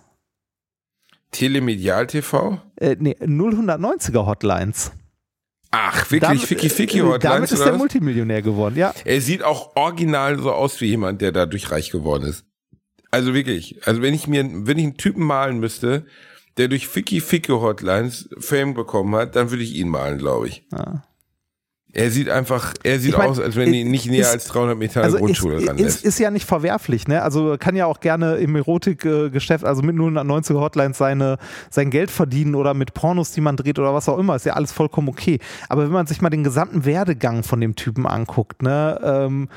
Telemedial TV? Äh, nee, 090er Hotlines. Ach, wirklich, Damit- Ficky Ficky äh, Hotlines Damit ist der was? Multimillionär geworden, ja. Er sieht auch original so aus wie jemand, der dadurch reich geworden ist. Also wirklich. Also wenn ich mir, wenn ich einen Typen malen müsste, der durch Ficky Ficky Hotlines Fame bekommen hat, dann würde ich ihn malen, glaube ich. Ja. Er sieht einfach, er sieht Ich mein, aus, als wenn die ist- nicht näher ist- als 300 Meter an Also der Grundschule ist, ran ist, ist. ja nicht verwerflich, ne? Also kann ja auch gerne im Erotikgeschäft, also mit 090er Hotlines seine, sein Geld verdienen oder mit Pornos, die man dreht oder was auch immer, ist ja alles vollkommen okay. Aber wenn man sich mal den gesamten Werdegang von dem Typen anguckt, ne, ähm,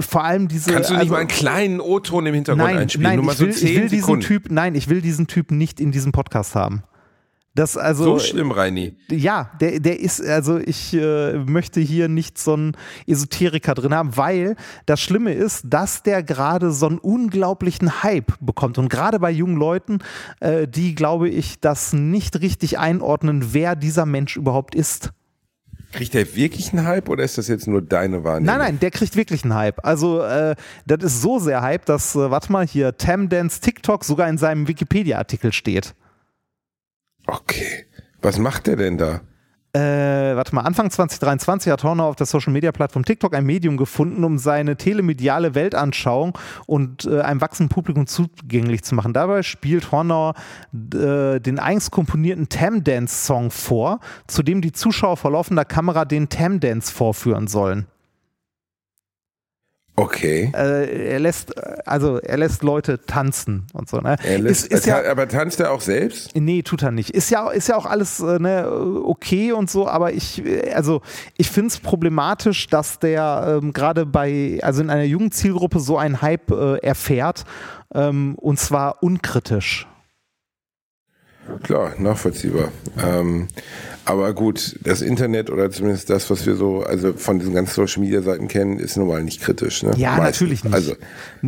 vor allem diese. Kannst du nicht also, mal einen kleinen O-Ton im Hintergrund Nein, einspielen? nein, Nur mal ich so will, 10 ich will diesen. Typ, nein, ich will diesen Typ nicht in diesem Podcast haben. Das also so schlimm, Reini. ja, der, der ist, also ich äh, möchte hier nicht so einen Esoteriker drin haben, weil das Schlimme ist, dass der gerade so einen unglaublichen Hype bekommt. Und gerade bei jungen Leuten, äh, die, glaube ich, das nicht richtig einordnen, wer dieser Mensch überhaupt ist. Kriegt er wirklich einen Hype oder ist das jetzt nur deine Wahrnehmung? Nein, nein, der kriegt wirklich einen Hype. Also, äh, das ist so sehr Hype, dass, äh, warte mal, hier Tam Dance TikTok sogar in seinem Wikipedia-Artikel steht. Okay. Was macht der denn da? Äh, warte mal, Anfang 2023 hat Horner auf der Social-Media-Plattform TikTok ein Medium gefunden, um seine telemediale Weltanschauung und äh, einem wachsenden Publikum zugänglich zu machen. Dabei spielt Horner äh, den eigens komponierten Tam-Dance-Song vor, zu dem die Zuschauer vor laufender Kamera den Tam-Dance vorführen sollen. Okay. Äh, er lässt, äh, also er lässt Leute tanzen und so. Ne? Er lässt, ist, ist ja, aber tanzt er auch selbst? Nee, tut er nicht. Ist ja, ist ja auch alles äh, ne, okay und so, aber ich, äh, also ich finde es problematisch, dass der ähm, gerade bei, also in einer jungen Zielgruppe so einen Hype äh, erfährt ähm, und zwar unkritisch. Klar, nachvollziehbar. Ähm, aber gut, das Internet oder zumindest das, was wir so, also von diesen ganzen Social Media Seiten kennen, ist nun mal nicht kritisch. Ne? Ja, Meistens. natürlich nicht. Also,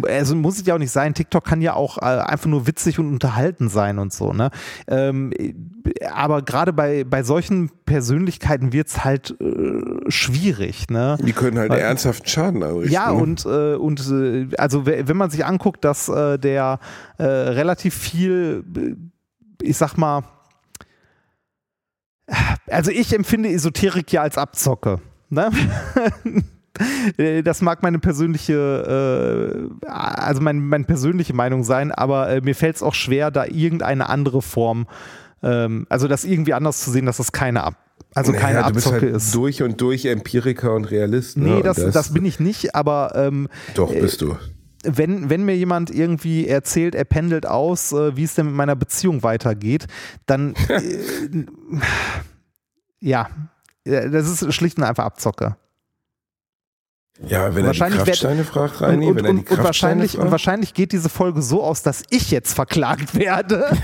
Also muss es ja auch nicht sein. TikTok kann ja auch äh, einfach nur witzig und unterhalten sein und so. Ne? Ähm, aber gerade bei, bei solchen Persönlichkeiten wird es halt äh, schwierig. Ne? die können halt Weil- ernsthaft Schaden anrichten. Ja, ne? und, äh, und äh, also we- wenn man sich anguckt, dass äh, der relativ viel, ich sag mal, also ich empfinde Esoterik ja als Abzocke. Ne? Äh, Das mag meine persönliche, äh, also mein, meine persönliche Meinung sein, aber äh, mir fällt es auch schwer, da irgendeine andere Form, ähm, also das irgendwie anders zu sehen, dass das keine Ab also Naja, keine du bist Abzocke halt ist. durch und durch Empiriker und Realist. Ne? Nee, Und das, das, bin ich nicht, aber ähm, Doch, bist du. wenn, wenn mir jemand irgendwie erzählt, er pendelt aus, äh, wie es denn mit meiner Beziehung weitergeht, dann äh, ja, das ist schlicht und einfach Abzocke. Ja, wenn er die Kraftsteine fragt, Und, Reini, und, wenn er die und, und, wahrscheinlich, und fragt. wahrscheinlich geht diese Folge so aus, dass ich jetzt verklagt werde.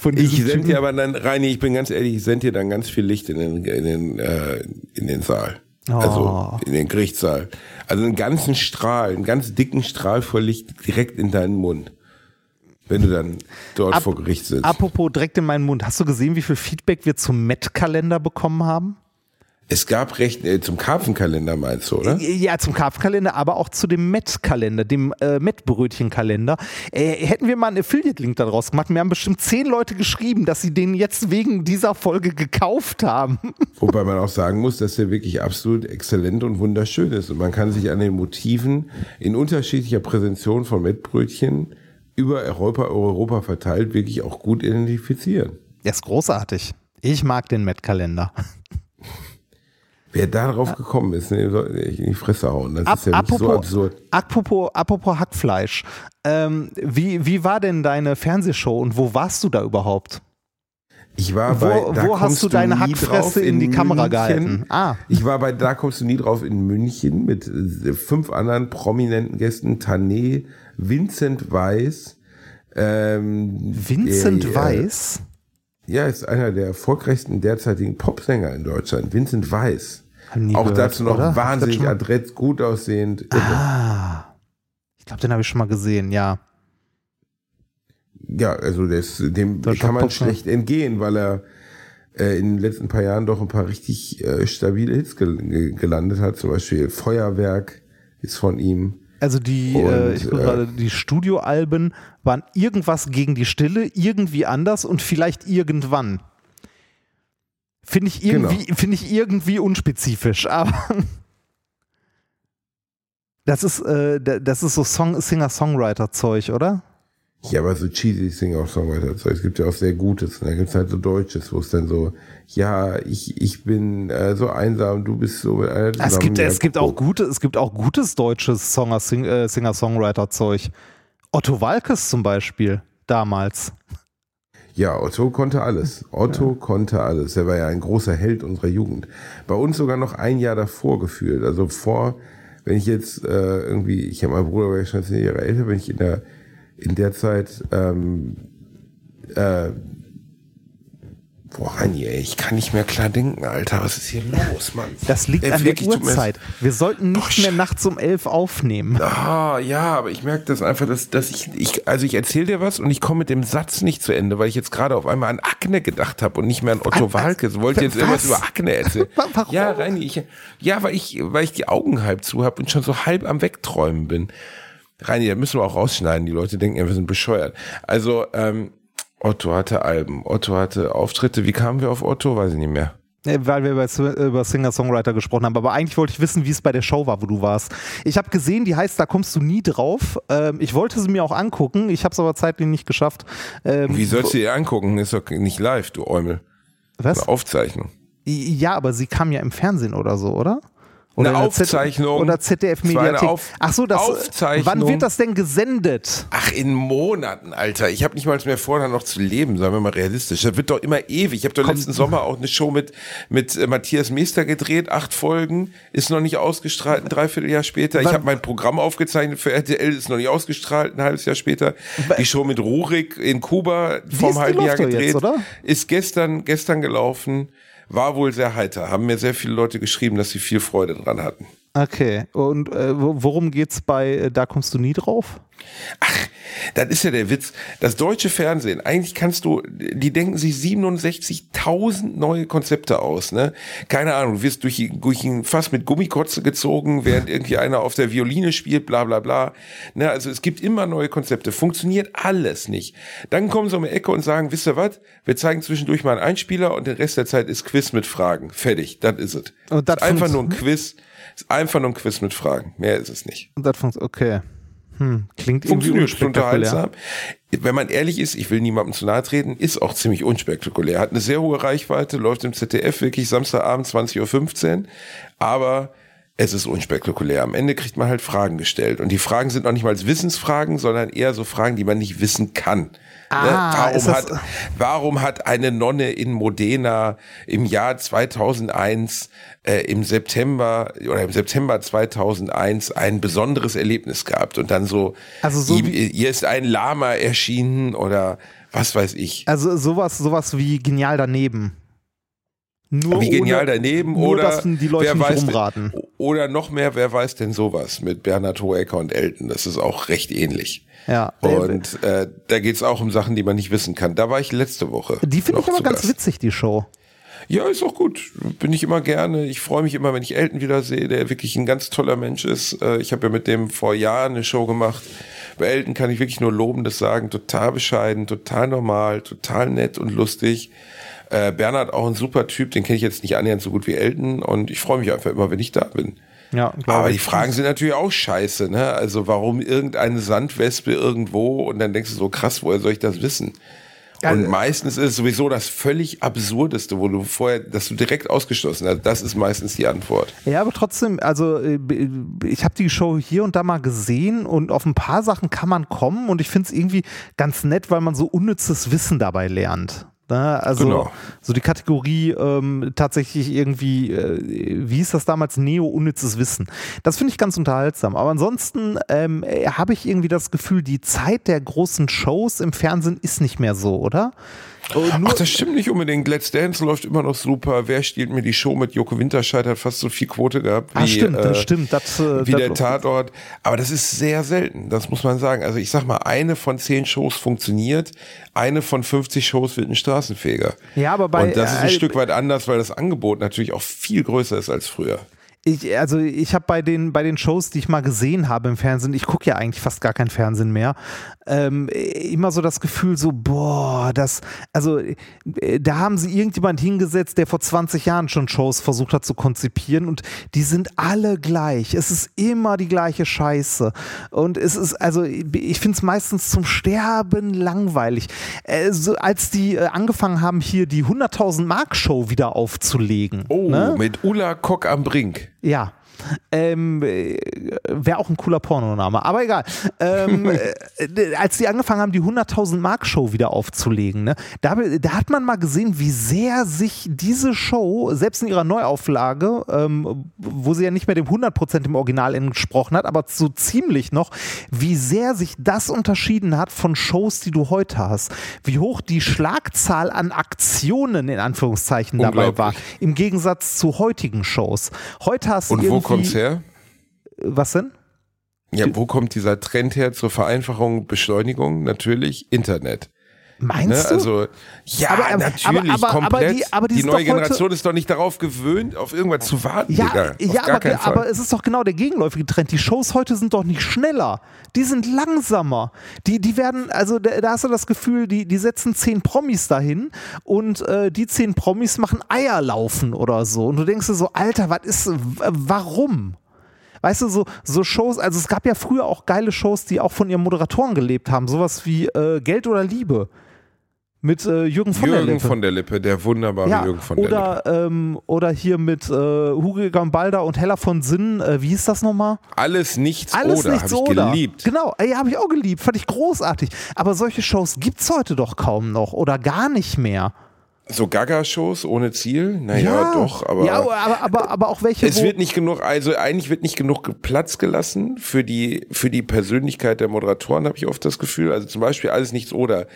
Von Ich sende dir aber dann, Reini, ich bin ganz ehrlich, ich sende dir dann ganz viel Licht in den, in den, äh, in den Saal. Oh. Also in den Gerichtssaal. Also einen ganzen Strahl, einen ganz dicken Strahl voll Licht direkt in deinen Mund. Wenn du dann dort Ab- vor Gericht sitzt. Apropos direkt in meinen Mund. Hast du gesehen, wie viel Feedback wir zum Met-Kalender bekommen haben? Es gab recht, äh, zum Karpfenkalender meinst du, oder? Ja, zum Karpfenkalender, aber auch zu dem Met-Kalender, dem äh, Met-Brötchen-Kalender. Äh, hätten wir mal einen Affiliate-Link daraus gemacht, mir haben bestimmt zehn Leute geschrieben, dass sie den jetzt wegen dieser Folge gekauft haben. Wobei man auch sagen muss, dass der wirklich absolut exzellent und wunderschön ist. Und man kann sich an den Motiven in unterschiedlicher Präsentation von Mettbrötchen über Europa, Europa verteilt wirklich auch gut identifizieren. Der ist großartig. Ich mag den Met-Kalender. Wer darauf gekommen ist, ne, soll ich in die Fresse hauen. Das Ab, ist ja wirklich so apropos, absurd. apropos, apropos Hackfleisch. Ähm, wie, wie war denn deine Fernsehshow und wo warst du da überhaupt? Ich war bei, Wo, da wo hast du deine Hackfresse drauf in die Kamera München. gehalten? Ah. Ich war bei Da kommst du nie drauf in München mit äh, fünf anderen prominenten Gästen. Tané, Vincent Weiss. Ähm, Vincent der, äh, Weiss? Ja, ist einer der erfolgreichsten derzeitigen Popsänger in Deutschland. Vincent Weiss. Auch gehört, dazu noch oder? Wahnsinnig adrett, gut aussehend. Ah. Ich glaube, den habe ich schon mal gesehen, ja. Ja, also das, dem Deutscher kann man Popstar. schlecht entgehen, weil er äh, in den letzten paar Jahren doch ein paar richtig äh, stabile Hits gel ge gelandet hat. Zum Beispiel Feuerwerk ist von ihm. Also die, Und, äh, ich guck äh, gerade, die Studioalben waren irgendwas gegen die Stille, irgendwie anders und vielleicht irgendwann. Finde ich irgendwie, Genau. finde ich irgendwie unspezifisch, aber das ist, äh, da- das ist so Song, Singer-Songwriter-Zeug, oder? Ja, aber so cheesy Singer-Songwriter. Es gibt ja auch sehr Gutes. Und da gibt's halt so Deutsches, wo es dann so, ja, ich, ich bin äh, so einsam, du bist so mit einer Es gibt, Ja, es gibt auch gute, es gibt auch gutes deutsches äh, Singer-Songwriter-Zeug. Otto Walkes zum Beispiel, damals. Ja, Otto konnte alles. Otto konnte alles. Er war ja ein großer Held unserer Jugend. Bei uns sogar noch ein Jahr davor gefühlt. Also vor, wenn ich jetzt äh, irgendwie, ich habe meinen Bruder, war ja schon zehn Jahre älter, wenn ich in der in der Zeit ähm, äh, Boah, ey, ich kann nicht mehr klar denken, Alter. Was ist hier los, Mann? Das liegt Ey, an der Uhrzeit. Wir sollten nicht Boah, mehr nachts um elf aufnehmen. Ah, ja, aber ich merke das einfach, dass, dass ich, ich, also ich erzähle dir was und ich komme mit dem Satz nicht zu Ende, weil ich jetzt gerade auf einmal an Akne gedacht habe und nicht mehr an Otto Walkes. Wollte jetzt Was? irgendwas über Akne erzählen. Wa- warum? Ja, Reini, ich, ja, weil ich, weil ich die Augen halb zu habe und schon so halb am Wegträumen bin. Reini, da müssen wir auch rausschneiden. Die Leute denken ja, wir sind bescheuert. Also, ähm, Otto hatte Alben, Otto hatte Auftritte. Wie kamen wir auf Otto? Weiß ich nicht mehr. Weil wir über, über Singer-Songwriter gesprochen haben. Aber eigentlich wollte ich wissen, wie es bei der Show war, wo du warst. Ich habe gesehen, die heißt Da kommst du nie drauf. Ähm, ich wollte sie mir auch angucken. Ich habe es aber zeitlich nicht geschafft. Ähm, Wie sollst du dir angucken? Ist doch nicht live, du Eumel. was? Eine Aufzeichnung. Ja, aber sie kam ja im Fernsehen oder so, oder? Eine der Z- Aufzeichnung. Oder ZDF Es war eine Mediathek. Auf- Ach so, das. Aufzeichnung. Wann wird das denn gesendet? Ach, in Monaten, Alter. Ich habe nicht mal mehr vor, noch zu leben, sagen wir mal realistisch. Das wird doch immer ewig. Ich habe doch letzten Sommer auch eine Show mit, mit äh, Matthias Meester gedreht, acht Folgen, ist noch nicht ausgestrahlt, ein Dreivierteljahr später. Ich Wann- habe mein Programm aufgezeichnet für RTL, ist noch nicht ausgestrahlt, ein halbes Jahr später. Die Show mit Rurik in Kuba vor ist- einem die halben Jahr gedreht. jetzt, oder? Ist gestern, gestern gelaufen. War wohl sehr heiter. Haben mir sehr viele Leute geschrieben, dass sie viel Freude dran hatten. Okay. Und äh, wo- worum geht's bei äh, Da kommst du nie drauf? Ach, das ist ja der Witz. Das deutsche Fernsehen, eigentlich kannst du, die denken sich 67.000 neue Konzepte aus, ne? Keine Ahnung, du wirst durch, durch ein Fass mit Gummikotze gezogen, während irgendwie einer auf der Violine spielt, bla, bla, bla. Ne? Also es gibt immer neue Konzepte. Funktioniert alles nicht. Dann kommen sie um die Ecke und sagen, wisst ihr was? Wir zeigen zwischendurch mal einen Einspieler und den Rest der Zeit ist Quiz mit Fragen. Fertig. Das ist es. Und das ist einfach nur ein Quiz. Ist einfach nur ein Quiz mit Fragen. Mehr ist es nicht. Und das funktioniert. Okay. Hm. Klingt irgendwie Funktioniert, unspektakulär. unterhaltsam. Wenn man ehrlich ist, ich will niemandem zu nahe treten, ist auch ziemlich unspektakulär. Hat eine sehr hohe Reichweite, läuft im ZDF wirklich Samstagabend 20.15 Uhr, aber es ist unspektakulär. Am Ende kriegt man halt Fragen gestellt. Und die Fragen sind noch nicht mal Wissensfragen, sondern eher so Fragen, die man nicht wissen kann. Ah, ne? ist warum, das- hat, warum hat eine Nonne in Modena im Jahr 2001 äh, im September oder im September 2001 ein besonderes Erlebnis gehabt und dann so, Also so ihr, ihr ist ein Lama erschienen oder was weiß ich. Also sowas, sowas wie genial daneben. Nur Wie genial ohne, daneben nur, oder die Leute wer weiß rumraten. oder noch mehr, wer weiß denn sowas mit Bernhard Hoeker und Elton? Das ist auch recht ähnlich. Ja. Und äh, da geht's auch um Sachen, die man nicht wissen kann. Da war ich letzte Woche. die finde ich aber ganz Gast. witzig, die Show. Ja, ist auch gut. Bin ich immer gerne. Ich freue mich immer, wenn ich Elton wieder sehe, der wirklich ein ganz toller Mensch ist. Äh, Ich habe ja mit dem vor Jahren eine Show gemacht. Bei Elton kann ich wirklich nur Lobendes sagen. Total bescheiden, total normal, total nett und lustig. Äh, Bernhard auch ein super Typ, den kenne ich jetzt nicht annähernd so gut wie Elton und ich freue mich einfach immer, wenn ich da bin. Ja, Aber die Fragen sind natürlich auch scheiße, ne? Also warum irgendeine Sandwespe irgendwo und dann denkst du so krass, woher soll ich das wissen? Und meistens ist es sowieso das völlig absurdeste, wo du vorher, dass du direkt ausgeschlossen hast. Das ist meistens die Antwort. Ja, aber trotzdem, also äh, ich habe die Show hier und da mal gesehen und auf ein paar Sachen kann man kommen und ich finde es irgendwie ganz nett, weil man so unnützes Wissen dabei lernt. Ne? Also Genau. so die Kategorie ähm, tatsächlich irgendwie, äh, wie hieß das damals, Neo-unnützes Wissen. Das finde ich ganz unterhaltsam. Aber ansonsten ähm, äh, habe ich irgendwie das Gefühl, die Zeit der großen Shows im Fernsehen ist nicht mehr so, oder? Ach, das stimmt nicht unbedingt. Let's Dance läuft immer noch super. Wer stiehlt mir die Show mit Joko Winterscheid hat fast so viel Quote gehabt wie, ah, stimmt, äh, das stimmt. Das, äh, wie das, der Tatort. Aber das ist sehr selten, das muss man sagen. Also ich sag mal, eine von zehn Shows funktioniert, eine von 50 Shows wird ein Straßenfeger. Ja, aber bei- Und das ist ein äh, Stück weit anders, weil das Angebot natürlich auch viel größer ist als früher. Ich, also ich habe bei den, bei den Shows, die ich mal gesehen habe im Fernsehen, ich gucke ja eigentlich fast gar kein Fernsehen mehr, ähm, immer so das Gefühl so, boah, das, also äh, da haben sie irgendjemand hingesetzt, der vor 20 Jahren schon Shows versucht hat zu konzipieren und die sind alle gleich. Es ist immer die gleiche Scheiße. Und es ist, also ich finde es meistens zum Sterben langweilig. Äh, so, als die äh, angefangen haben, hier die 100.000 Mark Show wieder aufzulegen. Oh, ne? mit Ulla Kock am Brink. Ja. Ähm, Wäre auch ein cooler Pornoname, aber egal. Ähm, äh, als die angefangen haben, die 100.000 Mark Show wieder aufzulegen, ne, da, da hat man mal gesehen, wie sehr sich diese Show, selbst in ihrer Neuauflage, ähm, wo sie ja nicht mehr dem 100% im Original entsprochen hat, aber so ziemlich noch, wie sehr sich das unterschieden hat von Shows, die du heute hast. Wie hoch die Schlagzahl an Aktionen in Anführungszeichen dabei war, im Gegensatz zu heutigen Shows. Heute hast du irgendwie- kommt's her? Was denn? Ja, wo kommt dieser Trend her zur Vereinfachung, Beschleunigung? Natürlich Internet. Ne? Meinst du? Also, ja, Aber, natürlich, aber- aber- komplett. die- aber die die neue Generation ist doch nicht darauf gewöhnt, auf irgendwas zu warten, ja, Digga. Ja aber, aber es ist doch genau der gegenläufige Trend. Die Shows heute sind doch nicht schneller. Die sind langsamer. Die, die werden, also da, da hast du das Gefühl, die, die setzen zehn Promis dahin und äh, die zehn Promis machen Eierlaufen oder so. Und du denkst dir so, Alter, was ist, warum? Weißt du, so, so Shows, also es gab ja früher auch geile Shows, die auch von ihren Moderatoren gelebt haben. Sowas wie äh, Geld oder Liebe. Mit äh, Jürgen von der Jürgen Lippe. von der Lippe, der wunderbare Ja, Jürgen von der Lippe. oder, ähm, oder hier mit äh, Hugo Gambalda und Hella von Sinnen, äh, wie hieß das nochmal? Alles nichts Alles oder, nichts habe ich oder. geliebt. Genau, ey, habe ich auch geliebt, fand ich großartig. Aber solche Shows gibt's heute doch kaum noch oder gar nicht mehr. So Gaga-Shows ohne Ziel? Naja, doch, aber. Ja, aber, aber, aber auch welche, es wird nicht genug, also eigentlich wird nicht genug Platz gelassen für die, für die Persönlichkeit der Moderatoren, habe ich oft das Gefühl. Also zum Beispiel alles nichts oder.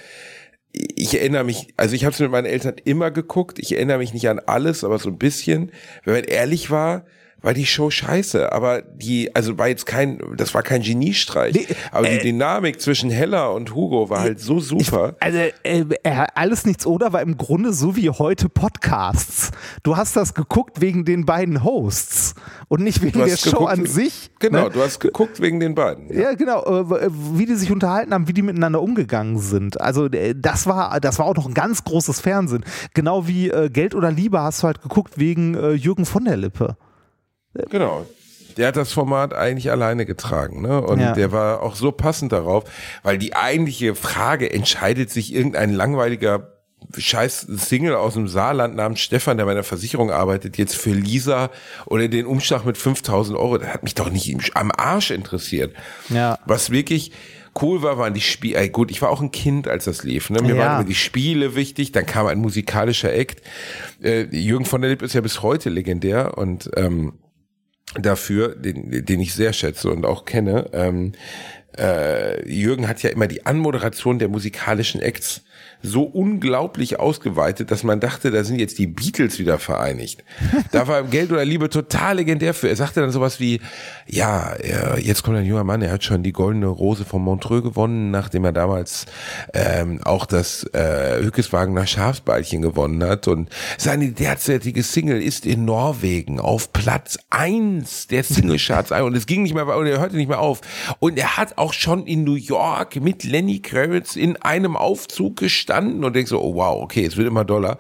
Ich erinnere mich, also ich habe es mit meinen Eltern immer geguckt. Ich erinnere mich nicht an alles, aber so ein bisschen. Wenn man ehrlich war, war die Show scheiße. Aber die, also war jetzt kein, das war kein Geniestreich. Nee, aber äh, die Dynamik zwischen Hella und Hugo war halt so super. Also, äh, äh, alles nichts oder war im Grunde so wie heute Podcasts. Du hast das geguckt wegen den beiden Hosts und nicht wegen der Show geguckt- an sich. Genau, ne? du hast geguckt wegen den beiden. Ja, genau, äh, wie die sich unterhalten haben, wie die miteinander umgegangen sind. Also äh, das war, das war auch noch ein ganz großes Fernsehen. Genau wie äh, Geld oder Liebe hast du halt geguckt wegen äh, Jürgen von der Lippe. Genau. Der hat das Format eigentlich alleine getragen, ne? Und Ja. der war auch so passend darauf, weil die eigentliche Frage entscheidet sich irgendein langweiliger scheiß Single aus dem Saarland namens Stefan, der bei einer Versicherung arbeitet, jetzt für Lisa oder den Umschlag mit 5000 Euro. Das hat mich doch nicht im- am Arsch interessiert. Ja. Was wirklich cool war, waren die Spiele. Ey, gut, ich war auch ein Kind, als das lief. Ne? Mir Ja. waren immer die Spiele wichtig. Dann kam ein musikalischer Act. Äh, Jürgen von der Lippe ist ja bis heute legendär und ähm, dafür, den, den ich sehr schätze und auch kenne. Ähm, äh, Jürgen hat ja immer die Anmoderation der musikalischen Acts so unglaublich ausgeweitet, dass man dachte, da sind jetzt die Beatles wieder vereinigt. Da war Geld oder Liebe total legendär für. Er sagte dann sowas wie, ja, er, jetzt kommt ein junger Mann, er hat schon die goldene Rose von Montreux gewonnen, nachdem er damals ähm, auch das äh, Hückeswagener Schafsbeilchen gewonnen hat. Und seine derzeitige Single ist in Norwegen auf Platz eins der Singlecharts. und es ging nicht mehr, und er hörte nicht mehr auf. Und er hat auch schon in New York mit Lenny Kravitz in einem Aufzug gestanden und denkst so, oh wow, okay, es wird immer doller.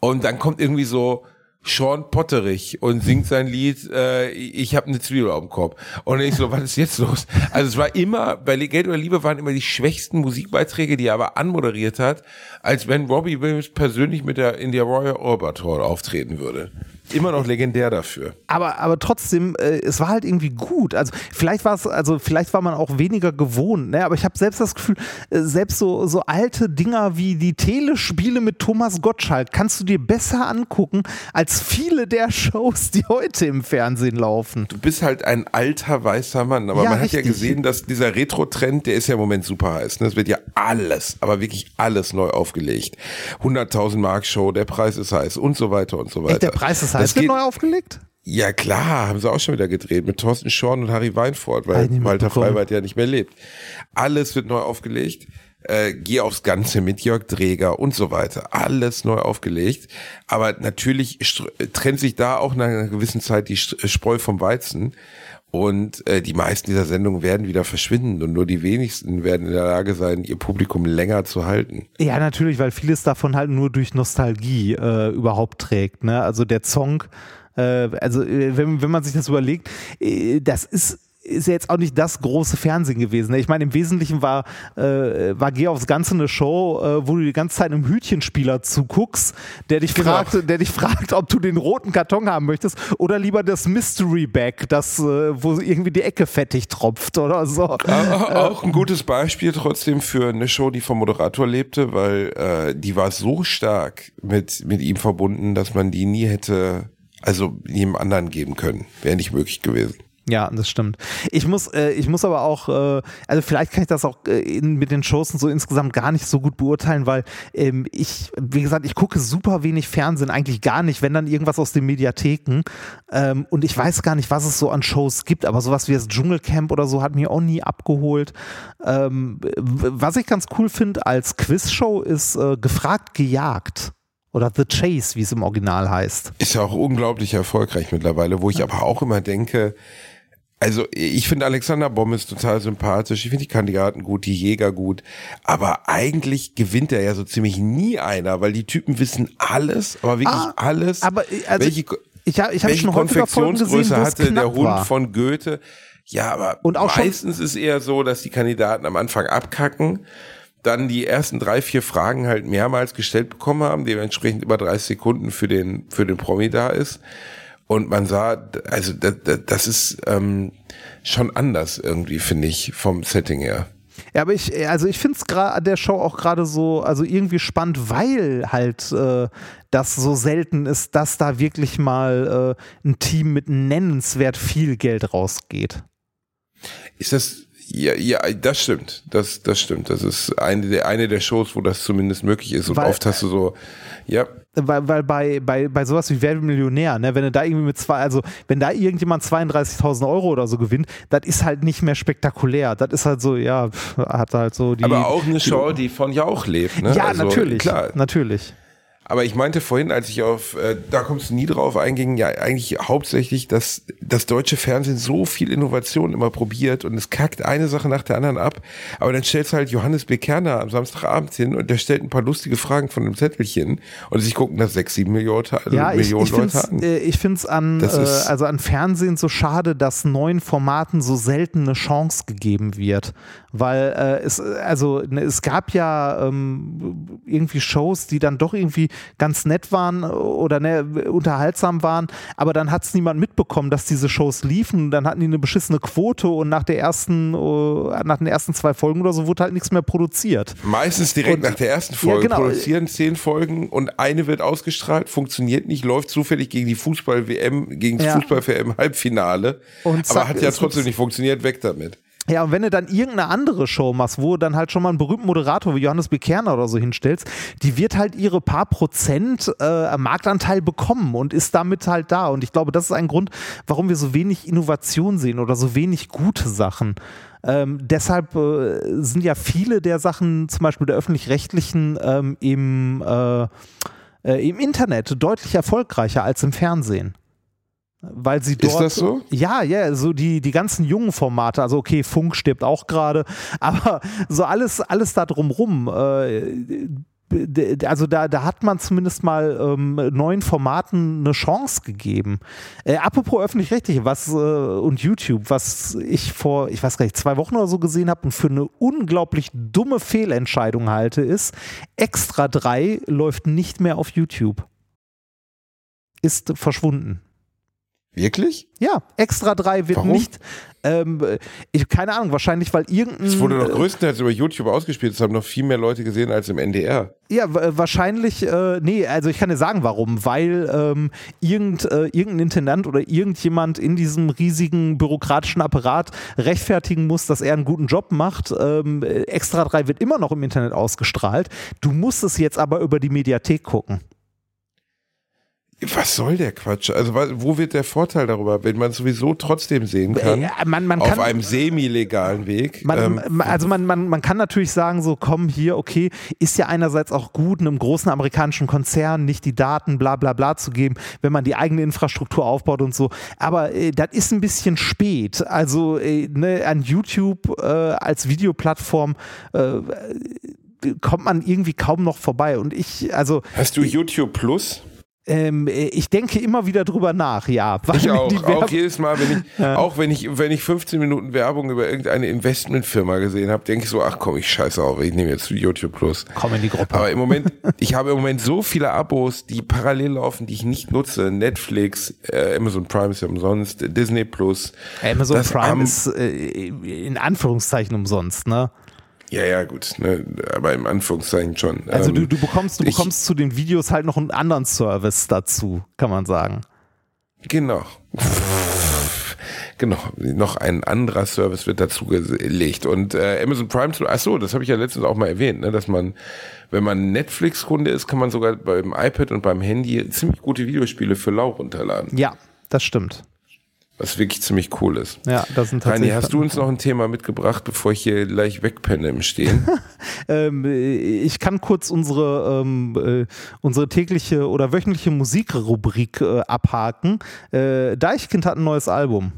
Und dann kommt irgendwie so Sean Potterich und singt sein Lied äh, Ich habe eine Zwiebel auf dem Kopf. Und ich so, was ist jetzt los? Also es war immer, bei Geld oder Liebe waren immer die schwächsten Musikbeiträge, die er aber anmoderiert hat, als wenn Robbie Williams persönlich mit der in der Royal Albert Hall auftreten würde immer noch legendär dafür. Aber, aber trotzdem, äh, es war halt irgendwie gut. Also vielleicht war es, also vielleicht war man auch weniger gewohnt, ne? aber ich habe selbst das Gefühl, äh, selbst so, so alte Dinger wie die Telespiele mit Thomas Gottschalk kannst du dir besser angucken als viele der Shows, die heute im Fernsehen laufen. Du bist halt ein alter weißer Mann, aber Ja, man richtig. hat ja gesehen, dass dieser Retro-Trend, der ist ja im Moment super heiß. Ne? Es wird ja alles, aber wirklich alles neu aufgelegt. 100.000 Mark Show, der Preis ist heiß und so weiter und so weiter. Echt, der Preis ist Das heiß, wird neu aufgelegt? Ja klar, haben sie auch schon wieder gedreht mit Thorsten Schorn und Harry Weinfurt, weil Walter. Freiwald ja nicht mehr lebt. Alles wird neu aufgelegt. Äh, geh aufs Ganze mit Jörg Dreger und so weiter. Alles neu aufgelegt. Aber natürlich trennt sich da auch nach einer gewissen Zeit die Spreu vom Weizen. Und äh, die meisten dieser Sendungen werden wieder verschwinden und nur die wenigsten werden in der Lage sein, ihr Publikum länger zu halten. Ja, natürlich, weil vieles davon halt nur durch Nostalgie äh, überhaupt trägt. Ne? Also der Song, äh, also äh, wenn, wenn man sich das überlegt, äh, das ist ist ja jetzt auch nicht das große Fernsehen gewesen. ne? Ich meine, im Wesentlichen war, äh, war Geh aufs Ganze eine Show, äh, wo du die ganze Zeit einem Hütchenspieler zuguckst, der dich, Genau. fragt, der dich fragt, ob du den roten Karton haben möchtest oder lieber das Mystery Bag, das, äh, wo irgendwie die Ecke fettig tropft oder so. Aber auch ein gutes Beispiel trotzdem für eine Show, die vom Moderator lebte, weil äh, die war so stark mit, mit ihm verbunden, dass man die nie hätte, also jedem anderen geben können. Wäre nicht möglich gewesen. Ja, das stimmt. Ich muss, äh, ich muss aber auch, äh, also vielleicht kann ich das auch äh, in, mit den Shows so insgesamt gar nicht so gut beurteilen, weil ähm, ich, wie gesagt, ich gucke super wenig Fernsehen, eigentlich gar nicht, wenn dann irgendwas aus den Mediatheken. Ähm, und ich weiß gar nicht, was es so an Shows gibt, aber sowas wie das Dschungelcamp oder so hat mir auch nie abgeholt. Ähm, was ich ganz cool finde als Quizshow ist äh, gefragt gejagt. Oder The Chase, wie es im Original heißt. Ist ja auch unglaublich erfolgreich mittlerweile, wo ich aber auch immer denke, also ich finde Alexander Bommes total sympathisch, ich finde die Kandidaten gut, die Jäger gut, aber eigentlich gewinnt er ja so ziemlich nie einer, weil die Typen wissen alles, aber wirklich Ah, alles. aber, äh, also welche, Ich, hab- ich habe schon häufiger Folgen gesehen, hatte der Hund war. von Goethe. Ja, aber meistens ist eher so, dass die Kandidaten am Anfang abkacken, dann die ersten drei, vier Fragen halt mehrmals gestellt bekommen haben, dementsprechend über 30 Sekunden für den, für den Promi da ist. Und man sah, also das, das ist ähm, schon anders irgendwie, finde ich, vom Setting her. Ja, aber ich, also ich finde es gerade der Show auch gerade so, also irgendwie spannend, weil halt äh, das so selten ist, dass da wirklich mal äh, ein Team mit nennenswert viel Geld rausgeht. Ist das, ja, ja, das stimmt. Das, das stimmt. Das ist eine der, eine der Shows, wo das zumindest möglich ist. Und Weil- oft hast du so, ja, Weil, weil bei, bei, bei sowas wie Wer wird Millionär, ne, wenn du da irgendwie mit zwei, also wenn da irgendjemand 32.000 Euro oder so gewinnt, das ist halt nicht mehr spektakulär. Das ist halt so, ja, hat halt so die. aber auch eine Show, die von Jauch lebt. Ne? ja, Also, natürlich. Klar, Natürlich. Aber ich meinte vorhin, als ich auf, äh, da kommst du nie drauf einging, ja eigentlich hauptsächlich, dass das deutsche Fernsehen so viel Innovation immer probiert und es kackt eine Sache nach der anderen ab. Aber dann stellst du halt Johannes Bekerner am Samstagabend hin und der stellt ein paar lustige Fragen von einem Zettelchen und sich gucken das sechs, sieben Millionen, also Ja, ich, Millionen ich finde Leute an. äh, ich find's an, Das äh, also an Fernsehen so schade, dass neuen Formaten so selten eine Chance gegeben wird. Weil äh, es, also ne, es gab ja ähm, irgendwie Shows, die dann doch irgendwie ganz nett waren oder ne, unterhaltsam waren, aber dann hat es niemand mitbekommen, dass diese Shows liefen. Dann hatten die eine beschissene Quote und nach der ersten, äh, nach den ersten zwei Folgen oder so wurde halt nichts mehr produziert. Meistens direkt Und- nach der ersten Ja, Folge genau. produzieren zehn Folgen und eine wird ausgestrahlt, funktioniert nicht, läuft zufällig gegen die Fußball-WM, gegen das Ja. Fußball-WM-Halbfinale, aber hat ja trotzdem nicht funktioniert, weg damit. Ja, und wenn du dann irgendeine andere Show machst, wo du dann halt schon mal einen berühmten Moderator wie Johannes Bekerner oder so hinstellst, die wird halt ihre paar Prozent äh, Marktanteil bekommen und ist damit halt da. Und ich glaube, das ist ein Grund, warum wir so wenig Innovation sehen oder so wenig gute Sachen. Ähm, deshalb äh, sind ja viele der Sachen, zum Beispiel der öffentlich-rechtlichen, ähm, im, äh, äh, im Internet deutlich erfolgreicher als im Fernsehen. Weil sie dort. Ist das so? Ja, ja, so die, die ganzen jungen Formate, also okay, Funk stirbt auch gerade, aber so alles, alles da drumrum. Äh, also da, da hat man zumindest mal ähm, neuen Formaten eine Chance gegeben. Äh, apropos öffentlich-rechtliche, was äh, und YouTube, was ich vor, ich weiß gar nicht, zwei Wochen oder so gesehen habe und für eine unglaublich dumme Fehlentscheidung halte, ist, Extra 3 läuft nicht mehr auf YouTube. Ist verschwunden. Wirklich? Ja, Extra 3 wird Warum? nicht, ähm, ich, keine Ahnung, wahrscheinlich, weil irgendein. Es wurde doch äh, größtenteils über YouTube ausgespielt. Das haben noch viel mehr Leute gesehen als im NDR. Ja, wa- wahrscheinlich, äh, nee, also ich kann dir sagen, warum. Weil ähm, irgend, äh, irgendein Intendant oder irgendjemand in diesem riesigen bürokratischen Apparat rechtfertigen muss, dass er einen guten Job macht. Ähm, äh, Extra 3 wird immer noch im Internet ausgestrahlt. Du musst es jetzt aber über die Mediathek gucken. Was soll der Quatsch? Also wo wird der Vorteil darüber, wenn man sowieso trotzdem sehen kann? Äh, man, man auf kann, einem semi-legalen Weg. Man, ähm, also man, man, man kann natürlich sagen, so komm hier, okay, ist ja einerseits auch gut, einem großen amerikanischen Konzern nicht die Daten bla bla bla zu geben, wenn man die eigene Infrastruktur aufbaut und so. Aber äh, das ist ein bisschen spät. Also äh, ne, an YouTube äh, als Videoplattform äh, kommt man irgendwie kaum noch vorbei. Und ich, also Hast du YouTube Plus? Ähm, äh, ich denke immer wieder drüber nach, ja. Ich auch. die Auch jedes Mal, wenn ich, auch wenn ich, wenn ich 15 Minuten Werbung über irgendeine Investmentfirma gesehen habe, denke ich so, ach komm, ich scheiße auch, ich nehme jetzt YouTube Plus. Komm in die Gruppe. Aber im Moment, ich habe im Moment so viele Abos, die parallel laufen, die ich nicht nutze. Netflix, äh, Amazon Prime ist ja umsonst, Disney Plus. Amazon Prime am- ist äh, in Anführungszeichen umsonst, ne? Ja, ja, gut, ne, aber im Anführungszeichen schon. Also Ähm, du, du bekommst, du ich- bekommst zu den Videos halt noch einen anderen Service dazu, kann man sagen. Genau. Genau, noch ein anderer Service wird dazu gelegt. Und äh, Amazon Prime, ach so, das habe ich ja letztens auch mal erwähnt, ne, dass man, wenn man Netflix-Kunde ist, kann man sogar beim iPad und beim Handy ziemlich gute Videospiele für lau runterladen. Ja, das stimmt. Was wirklich ziemlich cool ist. Ja, das sind Reini, tatsächlich. hast du uns noch ein Thema mitgebracht, bevor ich hier gleich wegpenne im Stehen? ähm, äh, ich kann kurz unsere, ähm, äh, unsere tägliche oder wöchentliche Musikrubrik äh, abhaken. Äh, Deichkind hat ein neues Album.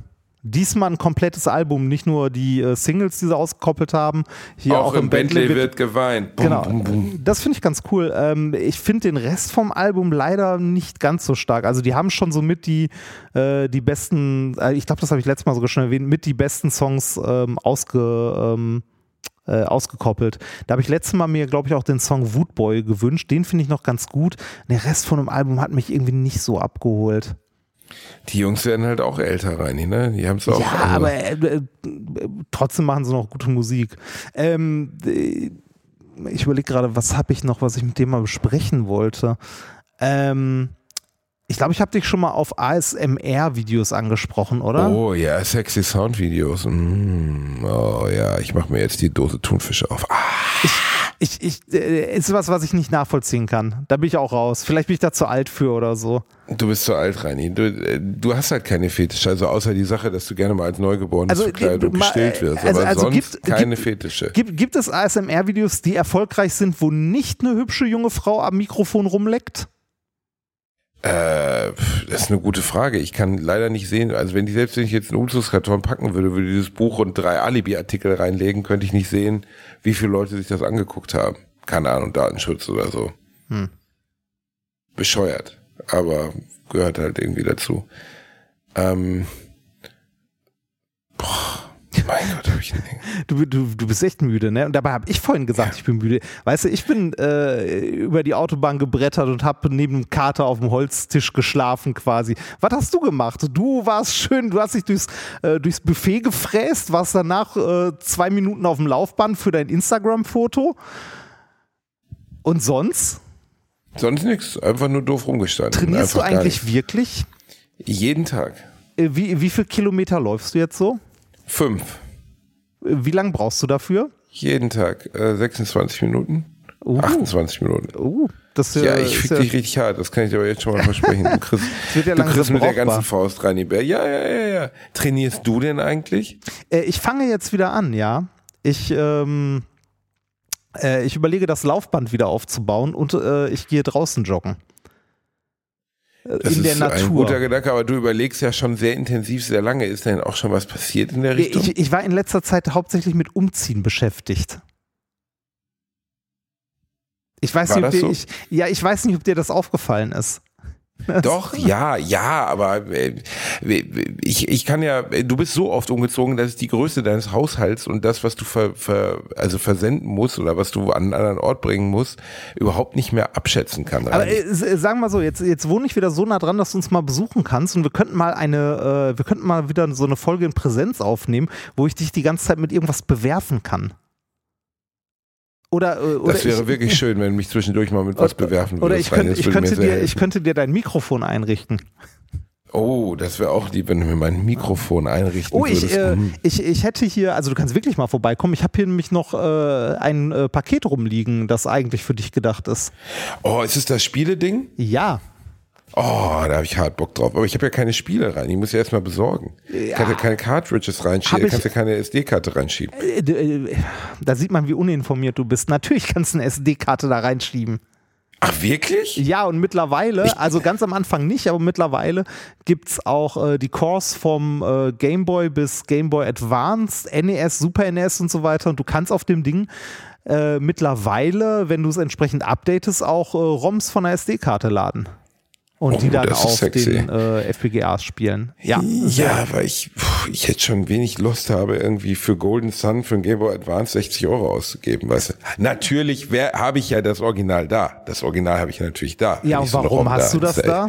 Diesmal ein komplettes Album, nicht nur die äh, Singles, die sie ausgekoppelt haben. Hier auch, im Bentley wird, geweint. Bum, Genau, bum, bum. das finde ich ganz cool. Ähm, ich finde den Rest vom Album leider nicht ganz so stark. Also die haben schon so mit die, äh, die besten, äh, ich glaube, das habe ich letztes Mal sogar schon erwähnt, mit die besten Songs ähm, ausge, ähm, äh, ausgekoppelt. Da habe ich letztes Mal mir, glaube ich, auch den Song Woodboy gewünscht. Den finde ich noch ganz gut. Der Rest von dem Album hat mich irgendwie nicht so abgeholt. Die Jungs werden halt auch älter, Reini, ne? Die haben es auch. Ja, also- aber äh, äh, trotzdem machen sie noch gute Musik. Ähm, äh, ich überlege gerade, was habe ich noch, was ich mit dem mal besprechen wollte. Ähm, ich glaube, ich habe dich schon mal auf ASMR-Videos angesprochen, oder? Oh ja, sexy Soundvideos. Mm, oh ja, ich mache mir jetzt die Dose Thunfisch auf. Ah, Ich, ich, äh, ist was, was ich nicht nachvollziehen kann. Da bin ich auch raus. Vielleicht bin ich da zu alt für oder so. Du bist zu alt, Reini. Du, äh, du hast halt keine Fetische. Also außer die Sache, dass du gerne mal als Neugeborenes Also, verkleidet und gestillt wirst. also- Aber also sonst gibt- keine gibt- Fetische. Gibt, gibt es ASMR-Videos, die erfolgreich sind, wo nicht eine hübsche junge Frau am Mikrofon rumleckt? Äh, das ist eine gute Frage. Ich kann leider nicht sehen. Also wenn die selbst wenn ich jetzt einen Umzugskarton packen würde, würde dieses Buch und drei Alibi-Artikel reinlegen, könnte ich nicht sehen, wie viele Leute sich das angeguckt haben. Keine Ahnung, Datenschutz oder so. Hm. Bescheuert. Aber gehört halt irgendwie dazu. Ähm, boah, mein Gott, hab ich Du, du, du bist echt müde, ne? Und dabei habe ich vorhin gesagt, ich bin müde. Weißt du, ich bin äh, über die Autobahn gebrettert und habe neben dem Kater auf dem Holztisch geschlafen quasi. Was hast du gemacht? Du warst schön, du hast dich durchs, äh, durchs Buffet gefräst, warst danach äh, zwei Minuten auf dem Laufband für dein Instagram-Foto. Und sonst? Sonst nichts, einfach nur doof rumgestanden. Trainierst du Einfach gar eigentlich wirklich? Jeden Tag. Äh, wie, wie viel Kilometer läufst du jetzt so? Fünf. Wie lange brauchst du dafür? Jeden Tag äh, 26 Minuten. Uh. 28 Minuten. Uh, das ist Ja, ich fick ja, dich richtig hart, das kann ich dir aber jetzt schon mal versprechen. Du kriegst, ja du kriegst mit der ganzen Faust rein, die Bär. Ja, ja, ja, ja. Trainierst du denn eigentlich? Äh, ich fange jetzt wieder an, ja. Ich, ähm, äh, ich überlege, das Laufband wieder aufzubauen und äh, ich gehe draußen joggen. Äh, Das in der ist Natur. ein guter Gedanke, aber du überlegst ja schon sehr intensiv, sehr lange. Ist denn auch schon was passiert in der Richtung? ich, ich war in letzter Zeit hauptsächlich mit Umziehen beschäftigt. Ich weiß War nicht, ob dir, so? ich, ja, ich weiß nicht, ob dir das aufgefallen ist. Doch, ja, ja, aber äh, ich, ich kann ja, du bist so oft umgezogen, dass ich die Größe deines Haushalts und das, was du ver, ver, also versenden musst oder was du an einen anderen Ort bringen musst, überhaupt nicht mehr abschätzen kann. Aber Rani. äh, sagen wir so, jetzt, jetzt wohne ich wieder so nah dran, dass du uns mal besuchen kannst und wir könnten mal eine, äh, wir könnten mal wieder so eine Folge in Präsenz aufnehmen, wo ich dich die ganze Zeit mit irgendwas bewerfen kann. Oder, äh, oder das wäre ich, wirklich schön, wenn du mich zwischendurch mal mit was bewerfen würdest. Oder ich, Das ich, würde könnte dir, ich könnte dir dein Mikrofon einrichten. Oh, das wäre auch lieb, wenn du mir mein Mikrofon einrichten Oh, ich, würdest. äh, Mhm. ich, ich hätte hier, also du kannst wirklich mal vorbeikommen. Ich habe hier nämlich noch äh, ein äh, Paket rumliegen, das eigentlich für dich gedacht ist. oh, ist es das Spiele-Ding? Ja. Oh, da habe ich hart Bock drauf. Aber ich habe ja keine Spiele rein. Die muss ich erstmal besorgen. Ich kann ja keine Cartridges reinschieben. Du ich- kannst ja keine SD-Karte reinschieben. Äh, äh, Da sieht man, wie uninformiert du bist. Natürlich kannst du eine SD-Karte da reinschieben. Ach, wirklich? Ja, und mittlerweile, also ganz am Anfang nicht, aber mittlerweile gibt's auch äh, die Cores vom äh, Game Boy bis Game Boy Advanced, NES, Super NES und so weiter. Und du kannst auf dem Ding äh, mittlerweile, wenn du es entsprechend updatest, auch äh, ROMs von der SD-Karte laden. Und Oh, die dann auf sexy. den äh, FPGAs spielen. Ja, Ja, weil ich, pff, ich jetzt schon wenig Lust habe, irgendwie für Golden Sun, für ein Game Boy Advance 60 Euro auszugeben, weißt du. Natürlich habe ich ja das Original da. Das Original habe ich natürlich da. Ja, und warum hast du das da?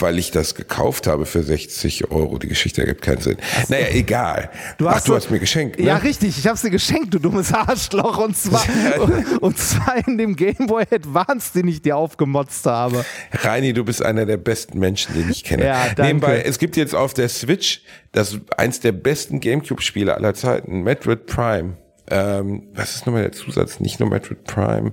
Weil ich das gekauft habe für 60 Euro. Die Geschichte ergibt keinen Sinn. Naja, egal. Du Ach, hast du so- hast mir geschenkt, ne? Ja, richtig. Ich hab's dir geschenkt, du dummes Arschloch. Und zwar, und zwar in dem Game Boy Advance, den ich dir aufgemotzt habe. Reini, du bist einer der besten Menschen, den ich kenne. Ja, danke. Nebenbei, es gibt jetzt auf der Switch das eins der besten Gamecube-Spiele aller Zeiten, Metroid Prime. Ähm, was ist nochmal der Zusatz? Nicht nur Metroid Prime.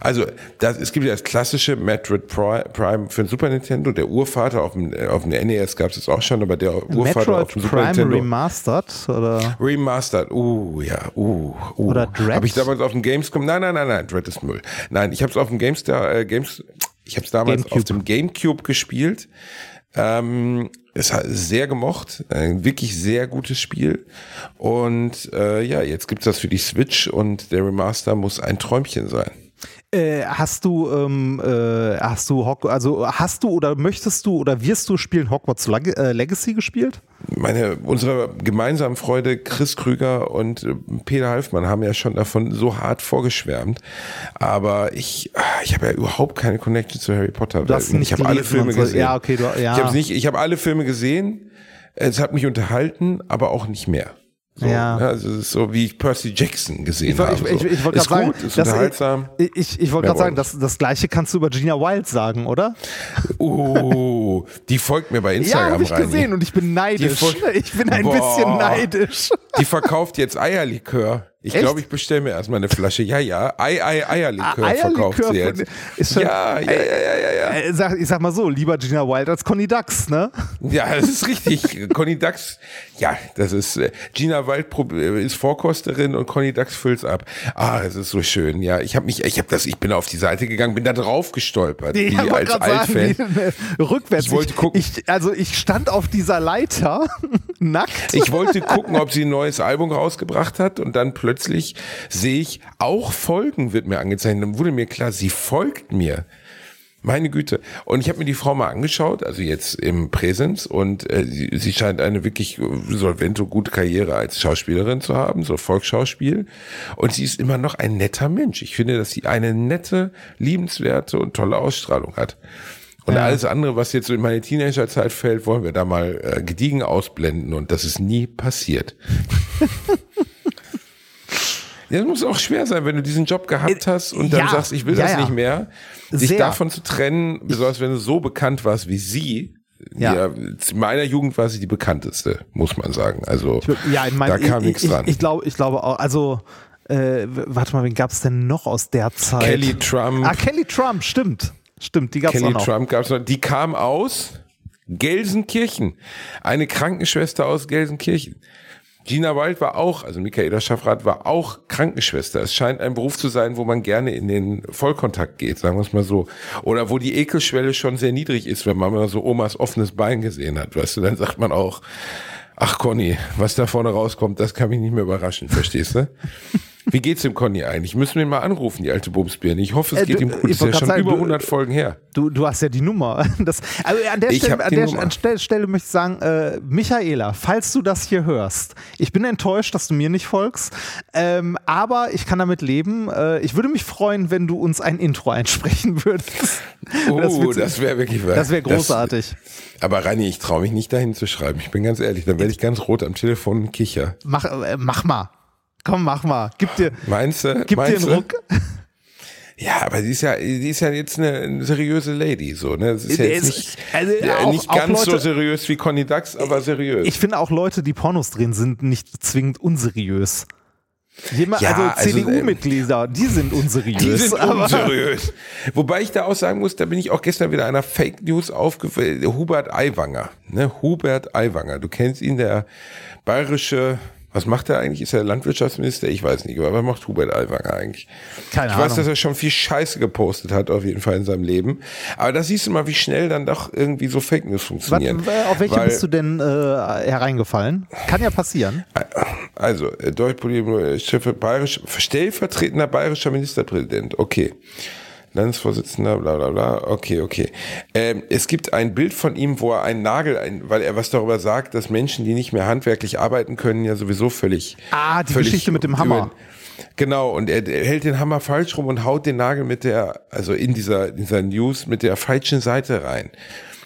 Also, das, es gibt ja das klassische Metroid Pri- Prime für den Super Nintendo. Der Urvater auf dem, auf dem NES gab es jetzt auch schon, aber der Urvater Metroid auf dem Super Prime Nintendo. Remastered oder Remastered, uh, ja, uh, uh. Oder Dread? Habe ich damals auf dem Gamescom, nein, nein, nein, nein, Dread ist Müll. Nein, ich habe es auf dem Gamestar, äh, Games, ich habe es damals Gamecube. auf dem Gamecube gespielt. Ähm, es hat sehr gemocht, ein wirklich sehr gutes Spiel. Und äh, ja, jetzt gibt's das für die Switch und der Remaster muss ein Träumchen sein. Äh, hast du ähm, äh, hast du Hock also hast du oder möchtest du oder wirst du spielen Hogwarts äh, Legacy gespielt? meine, unsere gemeinsamen Freunde Chris Krüger und äh, Peter Halfmann haben ja schon davon so hart vorgeschwärmt. Aber ich, ah, ich habe ja überhaupt keine Connection zu Harry Potter. Du hast nicht ich habe alle Filme so. gesehen. Ja, okay, du, ja. Ich habe nicht, ich habe alle Filme gesehen. Es hat mich unterhalten, aber auch nicht mehr. So, Ja. ne, Also es ist so, wie ich Percy Jackson gesehen Ich, habe. ich, ich, ich wollte ist gerade gut, sagen, ist das- unterhaltsam. Ich, ich, ich wollte gerade sagen, das, das gleiche kannst du über Gina Wild sagen, oder? Oh, die folgt mir bei Ja, Instagram habe ich rein. gesehen und ich bin neidisch. Ich bin ein Boah. bisschen neidisch. Die verkauft jetzt Eierlikör. Ich glaube, ich bestelle mir erstmal eine Flasche. Ja, ja. Ei, Ei, Eierlikör Ah, verkauft Eierlikör sie von- jetzt. ist schon- ja, ja, ja, ja, ja, ja. Äh, sag, ich sag mal so, lieber Gina Wild als Conny Dax, ne? Ja, das ist richtig. Conny Dax, ja, das ist, äh, Gina prob- äh, ist Vorkosterin und Conny Dax füllt's ab. Ah, es ist so schön. Ja, ich habe mich, ich habe das, ich bin auf die Seite gegangen, bin da drauf gestolpert. wie Ja, wollte als Altfan. wie, rückwärts. Ich wollte gucken. Ich, also ich stand auf dieser Leiter, nackt. Ich wollte gucken, ob sie ein neues Album rausgebracht hat und dann plötzlich sehe ich, auch Folgen wird mir angezeigt. Dann wurde mir klar, sie folgt mir. Meine Güte. Und ich habe mir die Frau mal angeschaut, also jetzt im Präsens, und äh, sie, sie scheint eine wirklich solvente, gute Karriere als Schauspielerin zu haben, so Volksschauspiel. Und sie ist immer noch ein netter Mensch. Ich finde, dass sie eine nette, liebenswerte und tolle Ausstrahlung hat. Und Ja. alles andere, was jetzt so in meine Teenagerzeit fällt, wollen wir da mal äh, gediegen ausblenden und das ist nie passiert. Ja, das muss auch schwer sein, wenn du diesen Job gehabt hast und dann ja, sagst, ich will ja, das ja. nicht mehr, sich Sehr. davon zu trennen, besonders wenn du so bekannt warst wie sie. Ja. Zu meiner Jugend war sie die bekannteste, muss man sagen. Also Ja, ich meine, da kam ich, nichts ich, dran. Ich, glaube, ich glaube auch, also äh, warte mal, wen gab es denn noch aus der Zeit? Kelly Trump. Ah, Kelly Trump, stimmt. Stimmt, die gab es auch Kelly noch. Trump gab's noch. Die kam aus Gelsenkirchen. Eine Krankenschwester aus Gelsenkirchen. Gina Wild war auch, also Michaela Schaffrath war auch Krankenschwester. Es scheint ein Beruf zu sein, wo man gerne in den Vollkontakt geht, sagen wir es mal so. Oder wo die Ekelschwelle schon sehr niedrig ist, wenn man mal so Omas offenes Bein gesehen hat. Weißt du, dann sagt man auch, ach Conny, was da vorne rauskommt, das kann mich nicht mehr überraschen, verstehst du? Wie geht's dem Conny eigentlich? Müssen wir ihn mal anrufen, die alte Bumsbirne. Ich hoffe, es Äh, geht du- ihm gut. ich Ist ja schon sagen, über du- 100 Folgen her. Du, du hast ja die Nummer. Das, also an der, Ich Stelle, an der an Stelle, Stelle möchte ich sagen, äh, Michaela, falls du das hier hörst, ich bin enttäuscht, dass du mir nicht folgst, ähm, aber ich kann damit leben. Äh, ich würde mich freuen, wenn du uns ein Intro einsprechen würdest. Oh, Das das, wäre wirklich was. Das wäre großartig. aber Rani, ich traue mich nicht dahin zu schreiben. Ich bin ganz ehrlich, dann werde ich ganz rot am Telefon kicher. Mach, äh, mach mal. Komm, mach mal. Gib dir, Meinst du? gib dir meinst einen du? Ruck. Ja, aber sie ist ja, sie ist ja jetzt eine, seriöse Lady, so, ne? Das ist ja jetzt nicht, also ja, auch- nicht ganz so Leute- seriös wie Conny Dax, aber seriös. Ich finde auch Leute, die Pornos drehen, sind nicht zwingend unseriös. Jemand, Ja, also also, CDU-Mitglieder, die sind unseriös. die sind unseriös. Wobei ich da auch sagen muss, da bin ich auch gestern wieder einer Fake News aufgefallen. Hubert Aiwanger, ne? Hubert Aiwanger. Du kennst ihn, der bayerische, was macht er eigentlich? Ist er Landwirtschaftsminister? Ich weiß nicht, aber was macht Hubert Aiwanger eigentlich? Keine ich weiß, Ahnung. dass er schon viel Scheiße gepostet hat, auf jeden Fall in seinem Leben. Aber da siehst du mal, wie schnell dann doch irgendwie so Fake News Was, funktionieren. äh, auf welche Weil- bist du denn äh, hereingefallen? Kann ja passieren. Also, äh, Deutschpolitik, Chef, bayerisch, stellvertretender bayerischer Ministerpräsident, okay. Landesvorsitzender, bla bla bla, okay, okay. Ähm, es gibt ein Bild von ihm, wo er einen Nagel, ein, weil er was darüber sagt, dass Menschen, die nicht mehr handwerklich arbeiten können, ja sowieso völlig. Ah, die völlig Geschichte mit dem Hammer. Genau, und er, er hält den Hammer falsch rum und haut den Nagel mit der, also in dieser, dieser News mit der falschen Seite rein.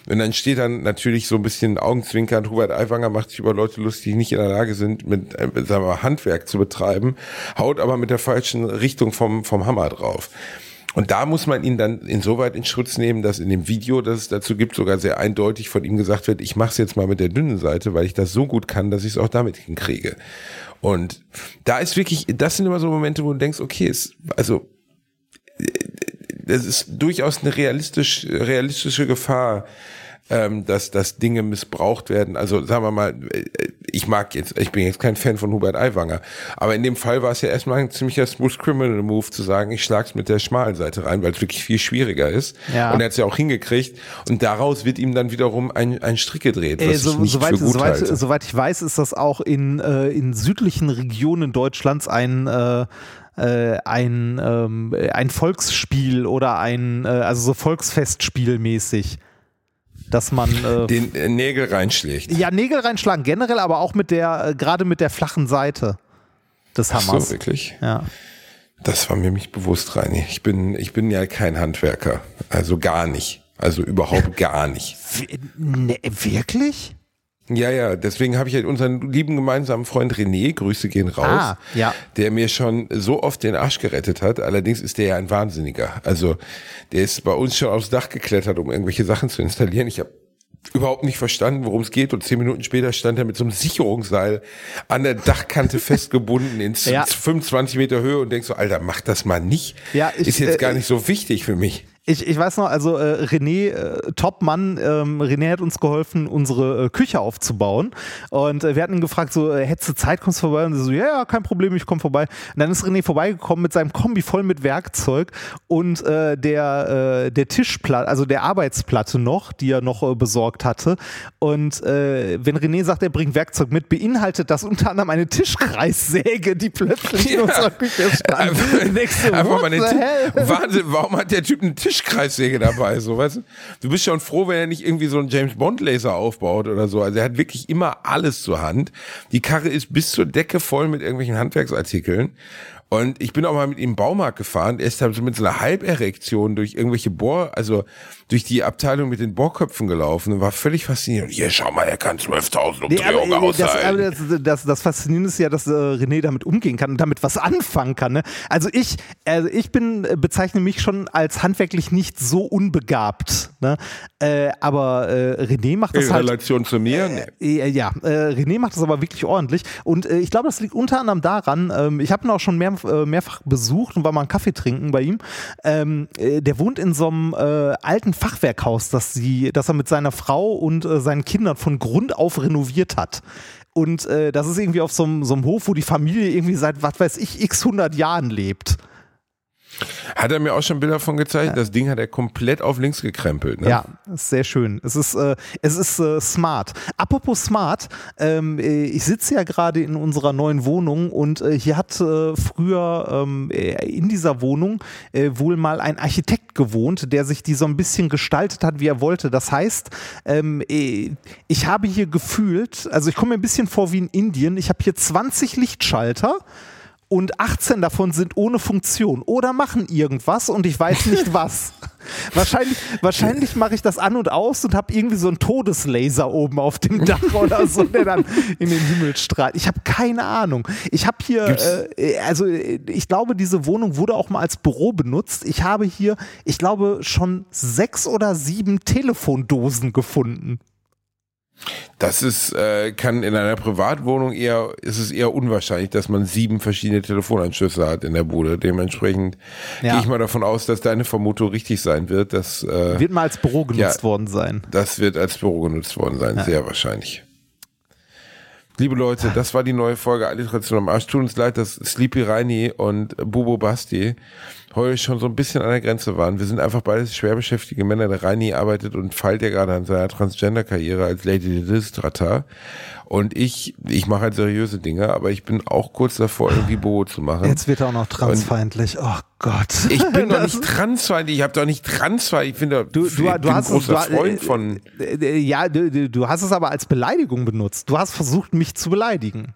Und dann steht dann natürlich so ein bisschen augenzwinkernd, Hubert Aiwanger macht sich über Leute lustig, die nicht in der Lage sind, mit, äh, sagen wir Handwerk zu betreiben, haut aber mit der falschen Richtung vom, vom Hammer drauf. Und da muss man ihn dann insoweit in Schutz nehmen, dass in dem Video, das es dazu gibt, sogar sehr eindeutig von ihm gesagt wird, ich mache es jetzt mal mit der dünnen Seite, weil ich das so gut kann, dass ich es auch damit hinkriege. Und da ist wirklich, das sind immer so Momente, wo du denkst, okay, es, also das ist durchaus eine realistisch, realistische Gefahr, ähm, dass, dass Dinge missbraucht werden. Also sagen wir mal, äh, ich mag jetzt, ich bin jetzt kein Fan von Hubert Aiwanger, aber in dem Fall war es ja erstmal ein ziemlicher Smooth Criminal Move zu sagen, ich schlag's mit der schmalen Seite rein, weil es wirklich viel schwieriger ist. Ja. Und er hat es ja auch hingekriegt. Und daraus wird ihm dann wiederum ein, ein Strick gedreht, was Äh, ich so, soweit, soweit, soweit ich weiß, ist das auch in, äh, in südlichen Regionen Deutschlands ein äh, äh, ein, ähm, ein Volksspiel oder ein, äh, also so Volksfestspiel mäßig. Dass man äh, den äh, Nägel reinschlägt. ja Nägel reinschlagen, generell, aber auch mit der, äh, gerade mit der flachen Seite des Ach Hammers. so, wirklich? ja. Das war mir nicht bewusst, Reini. Ich bin, ich bin ja kein Handwerker. Also gar nicht. Also überhaupt gar nicht. W- Ne, wirklich? Ja, ja, deswegen habe ich halt unseren lieben gemeinsamen Freund René, Grüße gehen raus, Ah, ja. der mir schon so oft den Arsch gerettet hat. Allerdings ist der ja ein Wahnsinniger. Also der ist bei uns schon aufs Dach geklettert, um irgendwelche Sachen zu installieren. Ich habe überhaupt nicht verstanden, worum es geht. Und zehn Minuten später stand er mit so einem Sicherungsseil an der Dachkante festgebunden in Ja. 25 Meter Höhe und denkst so, Alter, mach das mal nicht. Ja, ich, ist jetzt äh, gar nicht so wichtig für mich. Ich, ich weiß noch, also äh, René, äh, Top-Mann, ähm, René hat uns geholfen, unsere äh, Küche aufzubauen. Und äh, wir hatten ihn gefragt, so, äh, hättest du Zeit, kommst du vorbei? Und er so, ja, ja, kein Problem, ich komme vorbei. Und dann ist René vorbeigekommen mit seinem Kombi voll mit Werkzeug und äh, der, äh, der Tischplatte, also der Arbeitsplatte noch, die er noch äh, besorgt hatte. Und äh, wenn René sagt, er bringt Werkzeug mit, beinhaltet das unter anderem eine Tischkreissäge, die plötzlich in Ja. unserer Küche stand. Einfach, du, einfach mal hell? Wahnsinn, warum hat der Typ eine Tischkreissäge dabei? So, weißt du? du bist schon froh, wenn er nicht irgendwie so einen James Bond Laser aufbaut oder so. Also er hat wirklich immer alles zur Hand. Die Karre ist bis zur Decke voll mit irgendwelchen Handwerksartikeln. Und ich bin auch mal mit ihm im Baumarkt gefahren. Er ist dann so mit so einer Halberektion durch irgendwelche Bohr, also durch die Abteilung mit den Bohrköpfen gelaufen und war völlig fasziniert. Hier, schau mal, er kann 12.000 Umdrehungen nee, aber, aushalten. das, aber das, das, das Faszinierende ist ja, dass äh, René damit umgehen kann und damit was anfangen kann. Ne? Also ich, also ich bin, äh, bezeichne mich schon als handwerklich nicht so unbegabt. Ne? Äh, aber äh, René macht das In halt. Relation zu mir? Nee. Äh, ja, äh, René macht das aber wirklich ordentlich. Und äh, ich glaube, das liegt unter anderem daran, ähm, ich habe ihn auch schon mehr, äh, mehrfach besucht und war mal einen Kaffee trinken bei ihm. Ähm, äh, der wohnt in so einem äh, alten Fachwerkhaus, das, sie, das er mit seiner Frau und seinen Kindern von Grund auf renoviert hat. Und das ist irgendwie auf so einem Hof, wo die Familie irgendwie seit, was weiß ich, x 100 Jahren lebt. Hat er mir auch schon Bilder von gezeigt? Das Ding hat er komplett auf links gekrempelt. Ne? Ja, ist sehr schön. Es ist, äh, es ist äh, smart. Apropos smart, ähm, äh, ich sitze ja gerade in unserer neuen Wohnung und äh, hier hat äh, früher ähm, äh, in dieser Wohnung wohl mal ein Architekt gewohnt, der sich die so ein bisschen gestaltet hat, wie er wollte. Das heißt, ähm, äh, ich habe hier gefühlt, also ich komme mir ein bisschen vor wie in Indien, ich habe hier 20 Lichtschalter und 18 davon sind ohne Funktion oder machen irgendwas und ich weiß nicht was. wahrscheinlich wahrscheinlich mache ich das an und aus und habe irgendwie so einen Todeslaser oben auf dem Dach oder so, der dann in den Himmel strahlt. Ich habe keine Ahnung. Ich habe hier, äh, also äh, ich glaube, diese Wohnung wurde auch mal als Büro benutzt. Ich habe hier, ich glaube, schon sechs oder sieben Telefondosen gefunden. Das ist, äh, kann in einer Privatwohnung eher, ist es eher unwahrscheinlich, dass man sieben verschiedene Telefonanschlüsse hat in der Bude. Dementsprechend Ja. gehe ich mal davon aus, dass deine Vermutung richtig sein wird, dass äh, Wird mal als Büro genutzt Ja. worden sein. das wird als Büro genutzt worden sein, sehr wahrscheinlich. Liebe Leute, das war die neue Folge Alliteration am Arsch. Tut uns leid, dass Sleepy Reini und Bubo Basti heute schon so ein bisschen an der Grenze waren. Wir sind einfach beides schwer beschäftigte Männer. Der Reini arbeitet und feilt ja gerade an seiner Transgender-Karriere als Lady Listrata. Und ich, ich mache halt seriöse Dinge, aber ich bin auch kurz davor, irgendwie Bobo zu machen. Jetzt wird er auch noch transfeindlich. Oh Gott. ich bin doch nicht transfeindlich, ich habe doch nicht transfeindlich, ich bin doch Du, du, du hast großer du, Freund von. äh, äh, Ja, du- du hast es aber als Beleidigung benutzt. Du hast versucht, mich zu beleidigen.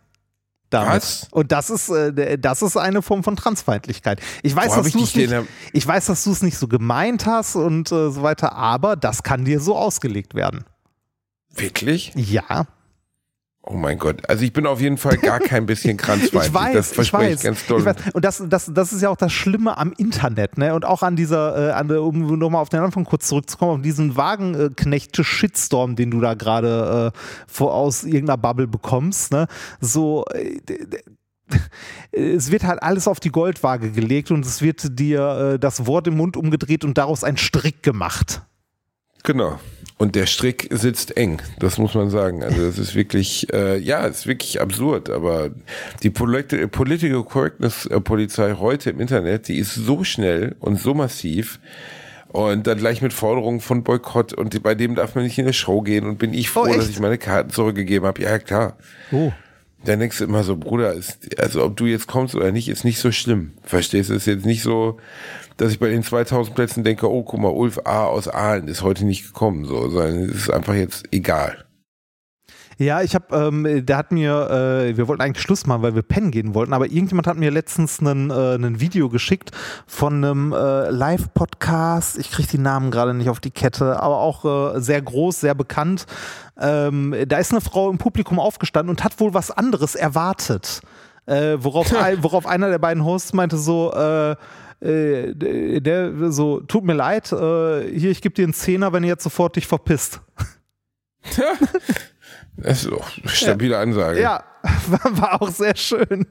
Damit. Was? Und das ist, äh, das ist eine Form von Transfeindlichkeit. Ich weiß, hab dass du es nicht, ich weiß, dass du es nicht so gemeint hast und äh, so weiter, aber das kann dir so ausgelegt werden. Wirklich? Ja, Oh mein Gott. Also ich bin auf jeden Fall gar kein bisschen kranzfeindlich. ich weiß, das ich weiß, ich ganz doll. ich weiß. Und das, das, das ist ja auch das Schlimme am Internet, ne? Und auch an dieser, äh, an, der- um nochmal auf den Anfang kurz zurückzukommen, auf diesen Wagenknechte-Shitstorm, den du da gerade äh, vor aus irgendeiner Bubble bekommst, ne? So, äh, d- es wird halt alles auf die Goldwaage gelegt und es wird dir äh, das Wort im Mund umgedreht und daraus ein Strick gemacht. Genau. Und der Strick sitzt eng, das muss man sagen. Also das ist wirklich, äh, ja, es ist wirklich absurd, aber die Polit Political Correctness äh, Polizei heute im Internet, die ist so schnell und so massiv und dann gleich mit Forderungen von Boykott und bei dem darf man nicht in eine Show gehen und bin ich froh, Oh, dass ich meine Karten zurückgegeben habe. Ja, klar. Oh. Dann denkst du immer so, Bruder, ist, also ob du jetzt kommst oder nicht, ist nicht so schlimm. Verstehst du? Es ist jetzt nicht so, dass ich bei den 2000 Plätzen denke, oh, guck mal, Ulf A. aus Aalen ist heute nicht gekommen, so, sondern es ist einfach jetzt egal. Ja, ich habe, ähm, der hat mir, äh, wir wollten eigentlich Schluss machen, weil wir pennen gehen wollten, aber irgendjemand hat mir letztens einen, äh, ein Video geschickt von einem äh, Live-Podcast. Ich kriege die Namen gerade nicht auf die Kette, aber auch äh, sehr groß, sehr bekannt. Ähm, da ist eine Frau im Publikum aufgestanden und hat wohl was anderes erwartet. Äh, worauf, ein, worauf einer der beiden Hosts meinte so, äh, äh, der der so, tut mir leid, äh, hier, ich gebe dir einen Zehner, wenn ihr jetzt sofort dich verpisst. Das ist doch eine stabile Ansage. Ja, war, war auch sehr schön.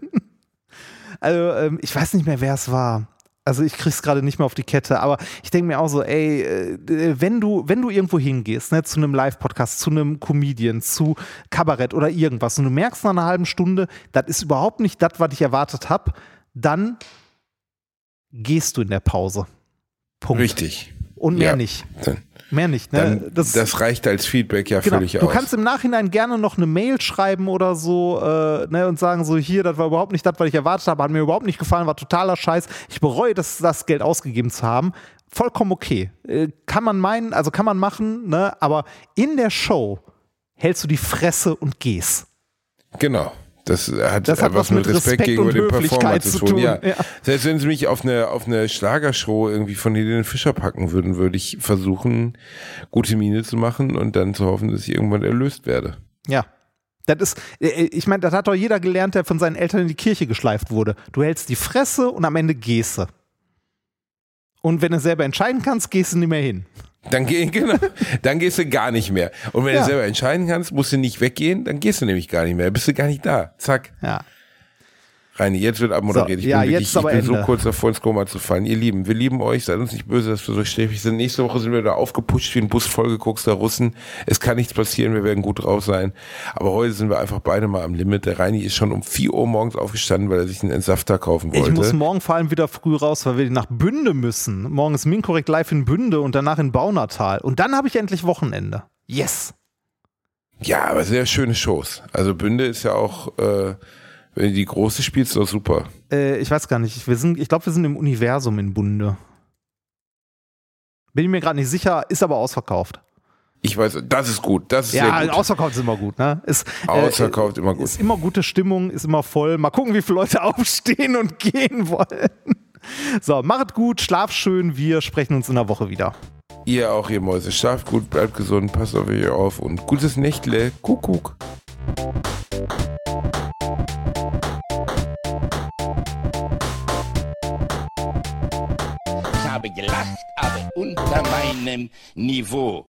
Also, ähm, ich weiß nicht mehr, wer es war. Also ich krieg's gerade nicht mehr auf die Kette, aber ich denke mir auch so, ey, äh, wenn du, wenn du irgendwo hingehst, ne, zu einem Live-Podcast, zu einem Comedian, zu Kabarett oder irgendwas und du merkst nach einer halben Stunde, das ist überhaupt nicht das, was ich erwartet habe, dann gehst du in der Pause. Punkt. Richtig. Und mehr Ja. nicht. Dann, Mehr nicht. Ne? dann, das, reicht als Feedback ja Genau. völlig Du aus. kannst im Nachhinein gerne noch eine Mail schreiben oder so äh, ne, und sagen so, hier, das war überhaupt nicht das, was ich erwartet habe, hat mir überhaupt nicht gefallen, war totaler Scheiß. Ich bereue, das, das Geld ausgegeben zu haben. Vollkommen okay. Äh, kann man meinen, also kann man machen, ne? aber in der Show hältst du die Fresse und gehst. Genau. Das hat Das hat was mit Respekt und Höflichkeit zu tun, Ja. ja. Selbst wenn sie mich auf eine, auf eine Schlagershow irgendwie von Helene Fischer packen würden, würde ich versuchen, gute Miene zu machen und dann zu hoffen, dass ich irgendwann erlöst werde. Ja. Das ist, äh, ich meine, das hat doch jeder gelernt, der von seinen Eltern in die Kirche geschleift wurde. Du hältst die Fresse und am Ende gehst du. Und wenn du selber entscheiden kannst, gehst du nicht mehr hin. Dann, geh, genau, dann gehst du gar nicht mehr. Und wenn Ja. du selber entscheiden kannst, musst du nicht weggehen, dann gehst du nämlich gar nicht mehr. Bist du gar nicht da. Zack. Ja. Reini, jetzt wird abmoderiert. So, ich ja, bin, jetzt wirklich, ich bin so kurz davor ins Koma zu fallen. Ihr Lieben, wir lieben euch. Seid uns nicht böse, dass wir so schläfrig sind. Nächste Woche sind wir da aufgepusht wie ein Bus vollgeguckster Russen. Es kann nichts passieren. Wir werden gut drauf sein. Aber heute sind wir einfach beide mal am Limit. Der Reini ist schon um 4 Uhr morgens aufgestanden, weil er sich einen Entsafter kaufen wollte. Ich muss morgen vor allem wieder früh raus, weil wir nach Bünde müssen. Morgen ist Minkorrekt live in Bünde und danach in Baunatal. Und dann habe ich endlich Wochenende. Yes. ja, aber sehr schöne Shows. Also Bünde ist ja auch, äh, wenn du die große spielst, doch super. Äh, ich weiß gar nicht. Wir sind, ich glaube, wir sind im Universum in Bunde. Bin ich mir gerade nicht sicher, ist aber ausverkauft. Ich weiß, das ist gut. Das ist Ja, sehr gut. ausverkauft ist immer gut, ne? Ist, äh, Ausverkauft immer gut. Ist immer gute Stimmung, ist immer voll. Mal gucken, wie viele Leute aufstehen und gehen wollen. So, macht gut, schlaf schön. Wir sprechen uns in der Woche wieder. Ihr auch, ihr Mäuse. Schlaft gut, bleibt gesund, passt auf euch auf und gutes Nächtle. Kuckuck. Gelacht, aber unter meinem Niveau.